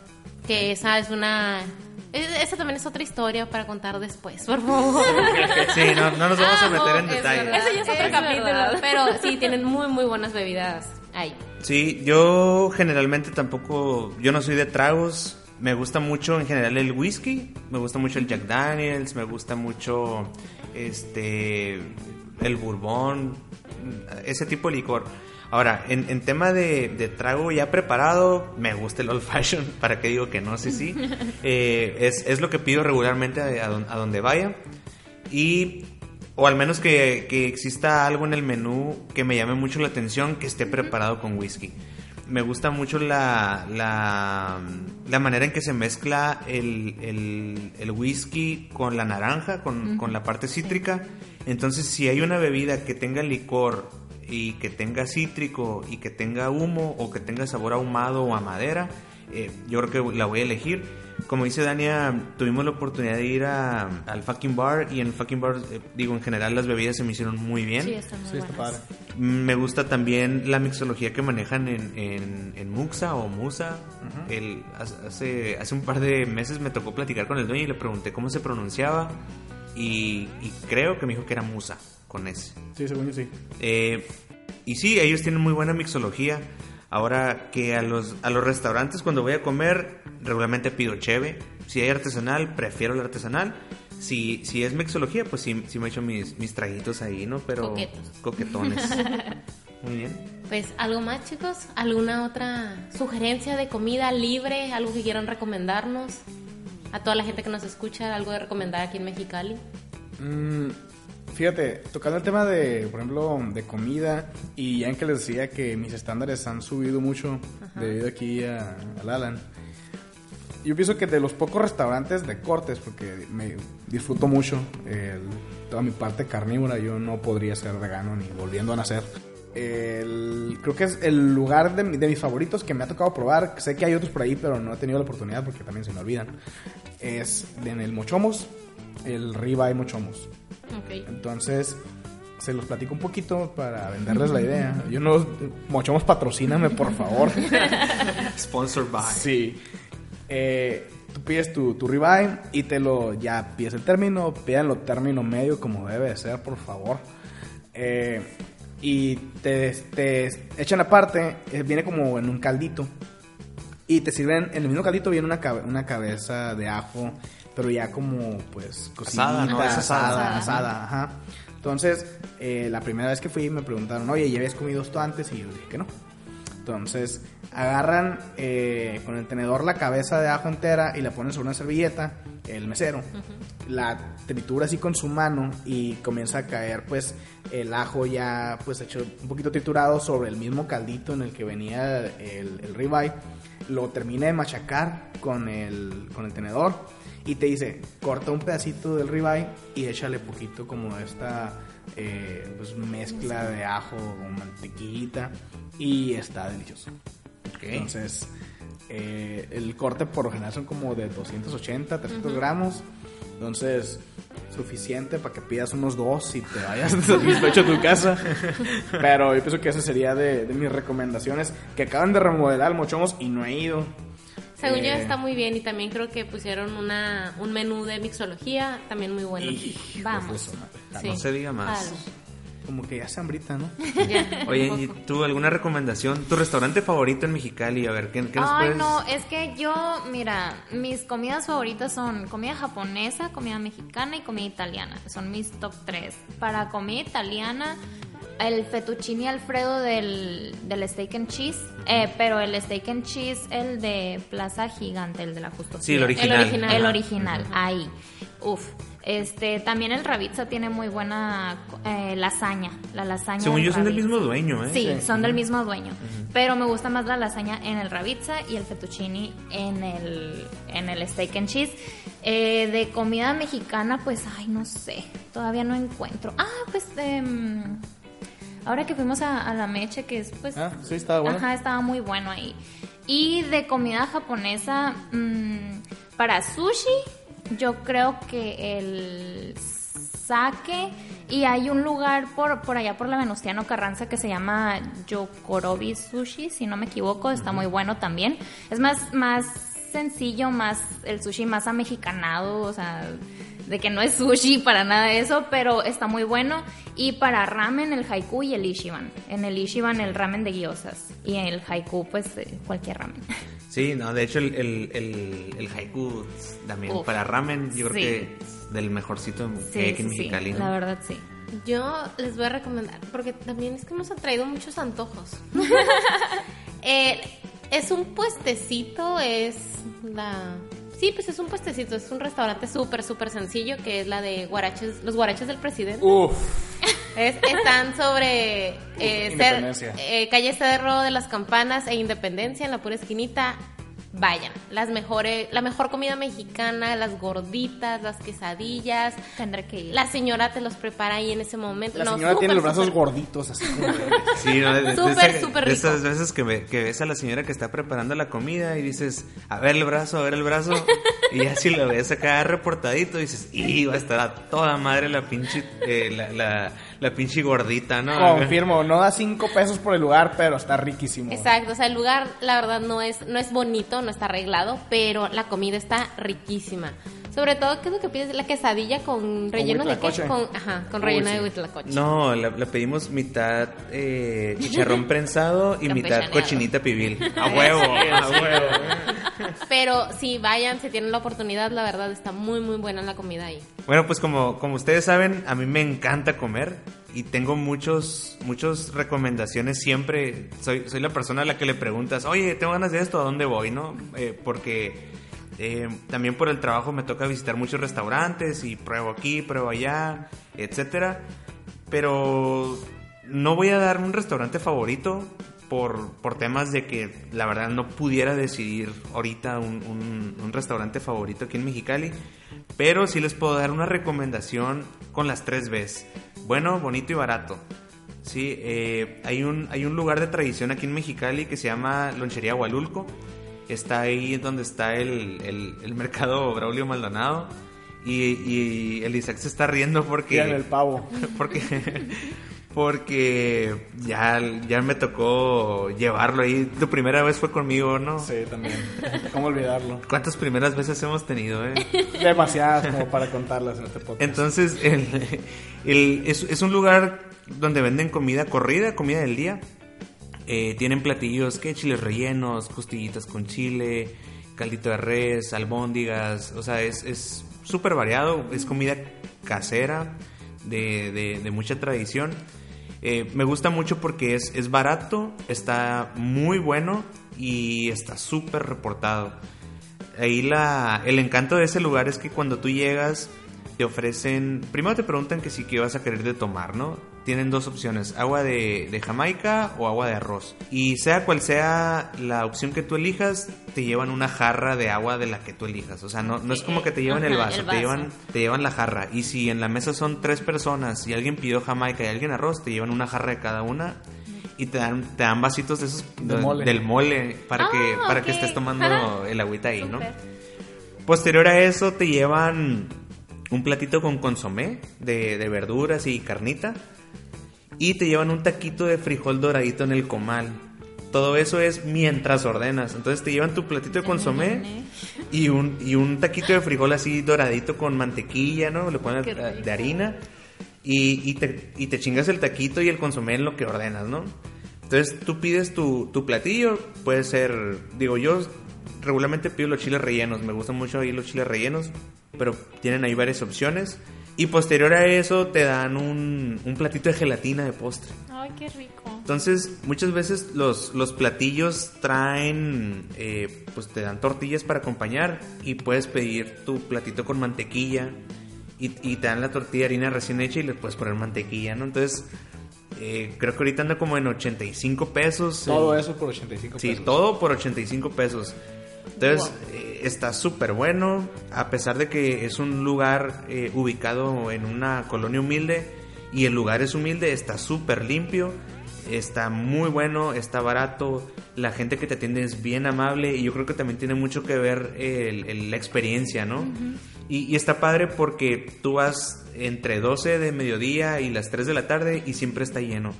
Que esa es una... Esa también es otra historia para contar después, por favor. Sí, no, no nos vamos a Ah, meter en es detalles. verdad, Ese ya es otro capítulo. verdad. Pero sí, tienen muy, muy buenas bebidas ahí. Sí, yo generalmente tampoco, yo no soy de tragos. Me gusta mucho en general el whisky, me gusta mucho el Jack Daniels, me gusta mucho este el bourbon, ese tipo de licor. Ahora, en, en tema de, de trago ya preparado, me gusta el old fashion, para qué digo que no, sí, sí. Eh, es, es lo que pido regularmente a, a don- a donde vaya. Y o al menos que, que exista algo en el menú que me llame mucho la atención que esté preparado con whisky. Me gusta mucho la, la, la manera en que se mezcla el, el- el whisky con la naranja, con, con la parte cítrica. Entonces, si hay una bebida que tenga licor y que tenga cítrico y que tenga humo o que tenga sabor ahumado o a madera, eh, yo creo que la voy a elegir. como dice Dania, tuvimos la oportunidad de ir a- al fucking bar y en el fucking bar, eh, digo, en general las bebidas se me hicieron muy bien. Sí, están muy Sí, está padre. Me gusta también la mixología que manejan en, en, en Muxa o Musa. El- hace, hace un par de meses me tocó platicar con el dueño y le pregunté cómo se pronunciaba y, y creo que me dijo que era Musa con ese. Sí, según yo sí. Eh, y sí, ellos tienen muy buena mixología. Ahora que a los, a los restaurantes cuando voy a comer regularmente pido cheve. Si hay artesanal, prefiero el artesanal. Si, si es mixología, pues sí, sí me echo mis, mis traguitos ahí, ¿no? Pero Coquetos. coquetones. Muy bien. Pues algo más, chicos. ¿Alguna otra sugerencia de comida libre? ¿Algo que quieran recomendarnos? A toda la gente que nos escucha, algo de recomendar aquí en Mexicali. Mm, fíjate, tocando el tema de, por ejemplo, de comida, y ya en que les decía que mis estándares han subido mucho debido aquí a, al Alan. Yo pienso que de los pocos restaurantes de cortes, porque me disfruto mucho el- toda mi parte carnívora, yo no podría ser vegano ni volviendo a nacer. El- creo que es el lugar de, de mis favoritos que me ha tocado probar. Sé que hay otros por ahí, pero no he tenido la oportunidad porque también se me olvidan. Es en el Mochomos, el Ribeye Mochomos. Entonces, se los platico un poquito para venderles la idea. Yo no, Mochomos, patrocíname, por favor. Sponsored by. sí. Eh, tú pides tu, tu ribeye y te lo, ya pides el término, pídanlo término medio como debe de ser, por favor. Eh, y te, te echan aparte, eh, viene como en un caldito. Y te sirven, en el mismo caldito viene una, cabe- una cabeza de ajo, pero ya como, pues, cocinita, Asada, ¿no? Asada. asada, asada, ajá. Entonces, eh, la primera vez que fui me preguntaron, oye, ¿ya habías comido esto antes? Y yo dije que no. Entonces, agarran eh, con el tenedor la cabeza de ajo entera y la ponen sobre una servilleta, el mesero. La tritura así con su mano y comienza a caer, pues, el ajo ya, pues, hecho un poquito triturado sobre el mismo caldito en el que venía el, el ribeye. Lo termina de machacar con el, con el tenedor y te dice, corta un pedacito del ribeye y échale poquito como esta eh, pues, mezcla de ajo con mantequillita y está delicioso. Entonces, eh, el corte por lo general son como de 280, 300 gramos. Entonces, suficiente para que pidas unos dos y te vayas satisfecho a tu casa. Pero yo pienso que esa sería de, de mis recomendaciones. Que acaban de remodelar Mochomos y no he ido. Según yo Eh, está muy bien y también creo que pusieron una, un menú de mixología también muy bueno. Vamos. Sí. No se diga más. Como que ya se hambrita, ¿no? Ya, Oye, poco. ¿tú alguna recomendación? ¿Tu restaurante favorito en Mexicali? A ver, ¿qué, qué nos Ay, puedes...? no, es que yo, mira, mis comidas favoritas son comida japonesa, comida mexicana y comida italiana. Son mis top tres. Para comida italiana, el fettuccine alfredo del, del steak and cheese, eh, pero el steak and cheese, el de Plaza Gigante, el de la Justicia. Sí, el original. El original. El original, ahí. Uf. Este, también el Ravizza tiene muy buena eh, lasaña. La lasaña. Según yo son del mismo dueño, ¿eh? Sí, son del mismo dueño. Pero me gusta más la lasaña en el Ravizza y el fettuccine en el, en el steak and cheese. Eh, de comida mexicana, pues, ay, no sé. Todavía no encuentro. Ah, pues, em, ahora que fuimos a, a la meche, que es, pues. Ah, sí, estaba bueno. Ajá, estaba muy bueno ahí. Y de comida japonesa, mm, para sushi, yo creo que el sake. Y hay un lugar por, por allá por la Venustiano Carranza que se llama Yokorobi Sushi, si no me equivoco, está muy bueno también. Es más, más sencillo, más el sushi más amexicanado, o sea, de que no es sushi para nada de eso, pero está muy bueno. Y para ramen, el haiku y el ishiban. En el ishiban, el ramen de gyozas. Y en el haiku, pues cualquier ramen. Sí, no, de hecho el, el, el, el haiku también Uf. para ramen, yo creo Sí. que del mejorcito que hay Sí, aquí en sí, sí, Mexicali, ¿no? la verdad sí. Yo les voy a recomendar, porque también es que hemos traído muchos antojos. Eh, es un puestecito, es la... Sí, pues es un puestecito, es un restaurante súper, súper sencillo, que es la de guaraches, los guaraches del presidente. Uf. Es- están sobre eh, Independencia. eh, calle Cerro de las Campanas e Independencia, en la pura esquinita. Vayan. Las mejores, la mejor comida mexicana, las gorditas, las quesadillas. Tendré que ir. La señora te los prepara ahí en ese momento. La No, señora tiene los brazos gorditos, así como... de- Sí, ¿no? De, de Súper, súper de rico. esas veces que, ve- que ves a la señora que está preparando la comida y dices, a ver el brazo, a ver el brazo. y ya si lo ves acá reportadito, dices, y va a estar a toda madre la pinche, eh, la, la, la pinche gordita, ¿no? Confirmo, no da cinco pesos por el lugar, pero está riquísimo. Exacto, o sea, el lugar la verdad no es no es bonito, no está arreglado, pero la comida está riquísima. Sobre todo, ¿qué es lo que pides? La quesadilla con relleno de qué? Con, ajá, con Uy, relleno sí. de huitlacoche. No, la, la pedimos mitad eh, chicharrón prensado y mitad cochinita pibil. A huevo, a huevo. Pero sí, vayan, si tienen la oportunidad, la verdad está muy muy buena la comida ahí. Bueno, pues como, como ustedes saben, a mí me encanta comer y tengo muchos, muchas recomendaciones siempre. Soy, soy la persona a la que le preguntas, oye, tengo ganas de esto, ¿a dónde voy? ¿No? Eh, porque eh, también por el trabajo me toca visitar muchos restaurantes y pruebo aquí, pruebo allá, etcétera. Pero no voy a dar un restaurante favorito por, por temas de que la verdad no pudiera decidir ahorita un, un- un restaurante favorito aquí en Mexicali. Pero sí les puedo dar una recomendación con las tres Bs. Bueno, bonito y barato. Sí, eh, hay, un, hay un lugar de tradición aquí en Mexicali que se llama Lonchería Hualulco. Está ahí donde está el, el- el mercado Braulio Maldonado. Y, y el Isaac se está riendo porque... Tiran el pavo. porque porque ya, ya me tocó llevarlo ahí. Tu primera vez fue conmigo, ¿no? Sí, también. ¿Cómo olvidarlo? ¿Cuántas primeras veces hemos tenido, eh? Demasiadas como para contarlas en este podcast. Entonces, el, el- es, es un lugar donde venden comida corrida, comida del día. Eh, tienen platillos que chiles rellenos, costillitas con chile, caldito de res, albóndigas. O sea, es es súper variado. Es comida casera, de, de- mucha tradición. Eh, me gusta mucho porque es, es barato, está muy bueno y está súper reportado. Ahí la, el encanto de ese lugar es que cuando tú llegas te ofrecen, primero te preguntan que si qué vas a querer de tomar, ¿no? Tienen dos opciones, agua de, de Jamaica o agua de arroz. Y sea cual sea la opción que tú elijas, te llevan una jarra de agua de la que tú elijas. O sea, no, no es como que te llevan el vaso, el te llevan te llevan la jarra. Y si en la mesa son tres personas y alguien pidió jamaica y alguien arroz, te llevan una jarra de cada una y te dan, te dan vasitos de esos De mole. del mole para que Ah, para que estés tomando Ajá. el agüita ahí, ¿no? Posterior a eso te llevan un platito con consomé de, de verduras y carnita y te llevan un taquito de frijol doradito en el comal. Todo eso es mientras ordenas. Entonces te llevan tu platito de consomé y un, y un taquito de frijol así doradito con mantequilla, ¿no? Le ponen de harina y, y te, y te chingas el taquito y el consomé en lo que ordenas, ¿no? Entonces tú pides tu, tu platillo, puede ser, digo yo, regularmente pido los chiles rellenos, me gustan mucho ahí los chiles rellenos, pero tienen ahí varias opciones. Y posterior a eso te dan un, un platito de gelatina de postre. Ay, qué rico. Entonces, muchas veces los, los platillos traen, eh, pues te dan tortillas para acompañar y puedes pedir tu platito con mantequilla y, y te dan la tortilla de harina recién hecha y le puedes poner mantequilla, ¿no? Entonces, eh, creo que ahorita anda como en 85 pesos. Todo eso por 85 Sí, pesos. todo por 85 pesos. Entonces, eh, está súper bueno, a pesar de que es un lugar eh, ubicado en una colonia humilde y el lugar es humilde, está súper limpio, está muy bueno, está barato, la gente que te atiende es bien amable y yo creo que también tiene mucho que ver el- el- la experiencia, ¿no? y, y está padre porque tú vas entre 12 de mediodía y las 3 de la tarde y siempre está lleno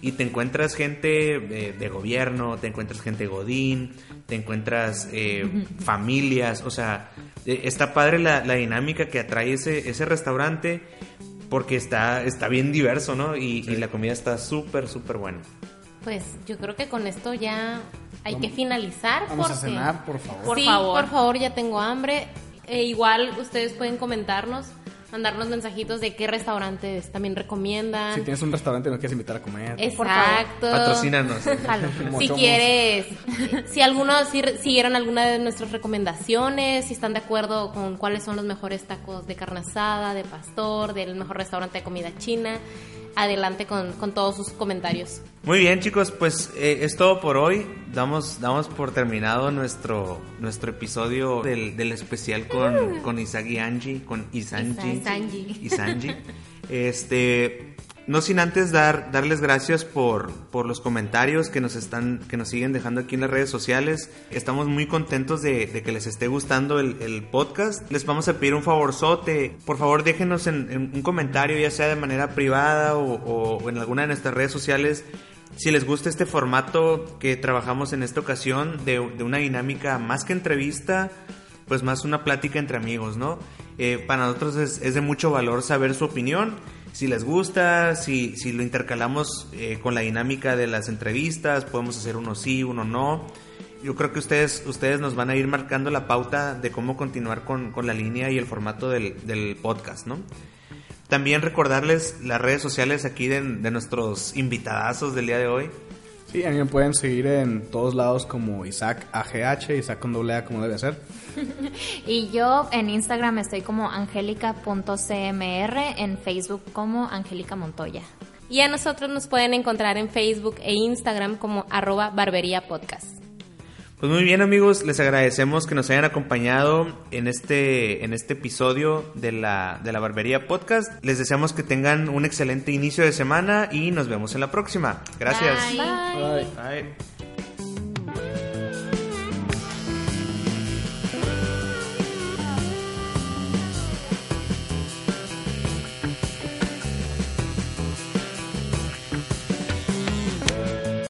y te encuentras gente eh, de gobierno, te encuentras gente godín, te encuentras eh, familias, o sea, eh, está padre la, la dinámica que atrae ese, ese restaurante porque está, está bien diverso, ¿no? Y, y la comida está súper, súper buena. Pues yo creo que con esto ya hay que finalizar. Vamos a cenar, por favor. Por sí, favor. por favor, ya tengo hambre. E igual ustedes pueden comentarnos, mandarnos mensajitos de qué restaurantes también recomiendan. Si tienes un restaurante y nos quieres invitar a comer. Por favor. Exacto. Patrocínanos. Si quieres, si algunos si re- siguieron alguna de nuestras recomendaciones, si están de acuerdo con cuáles son los mejores tacos de carne asada, de pastor, del mejor restaurante de comida china, adelante con, con todos sus comentarios. Muy bien, chicos, pues eh, es todo por hoy. Damos, damos por terminado nuestro, nuestro episodio del, del especial con, con Isaac y Angie, con Isanji. Isanji. Isanji. Este, no sin antes dar, darles gracias por, por los comentarios que nos están, que nos siguen dejando aquí en las redes sociales. Estamos muy contentos de, que les esté gustando el, podcast. Les vamos a pedir un favorzote. Por favor, déjenos en, en un comentario, ya sea de manera privada o, en alguna de nuestras redes sociales, si les gusta este formato que trabajamos en esta ocasión de, de una dinámica más que entrevista, pues más una plática entre amigos, ¿no? Eh, para nosotros es, de mucho valor saber su opinión, si les gusta, si, si lo intercalamos eh, con la dinámica de las entrevistas, podemos hacer uno sí, uno no. Yo creo que ustedes, ustedes nos van a ir marcando la pauta de cómo continuar con, con la línea y el formato del, del podcast, ¿no? También recordarles las redes sociales aquí de, de nuestros invitadazos del día de hoy. Sí, a mí me pueden seguir en todos lados como Isaac AGH, Isaac con doble A como debe ser. y yo en Instagram estoy como angélica.cmr, en Facebook como Angélica Montoya. Y a nosotros nos pueden encontrar en Facebook e Instagram como arroba barbería podcast. Pues muy bien amigos, les agradecemos que nos hayan acompañado en este, en este episodio de la, de la Barbería Podcast. Les deseamos que tengan un excelente inicio de semana y nos vemos en la próxima. Gracias. Bye. Bye. Bye.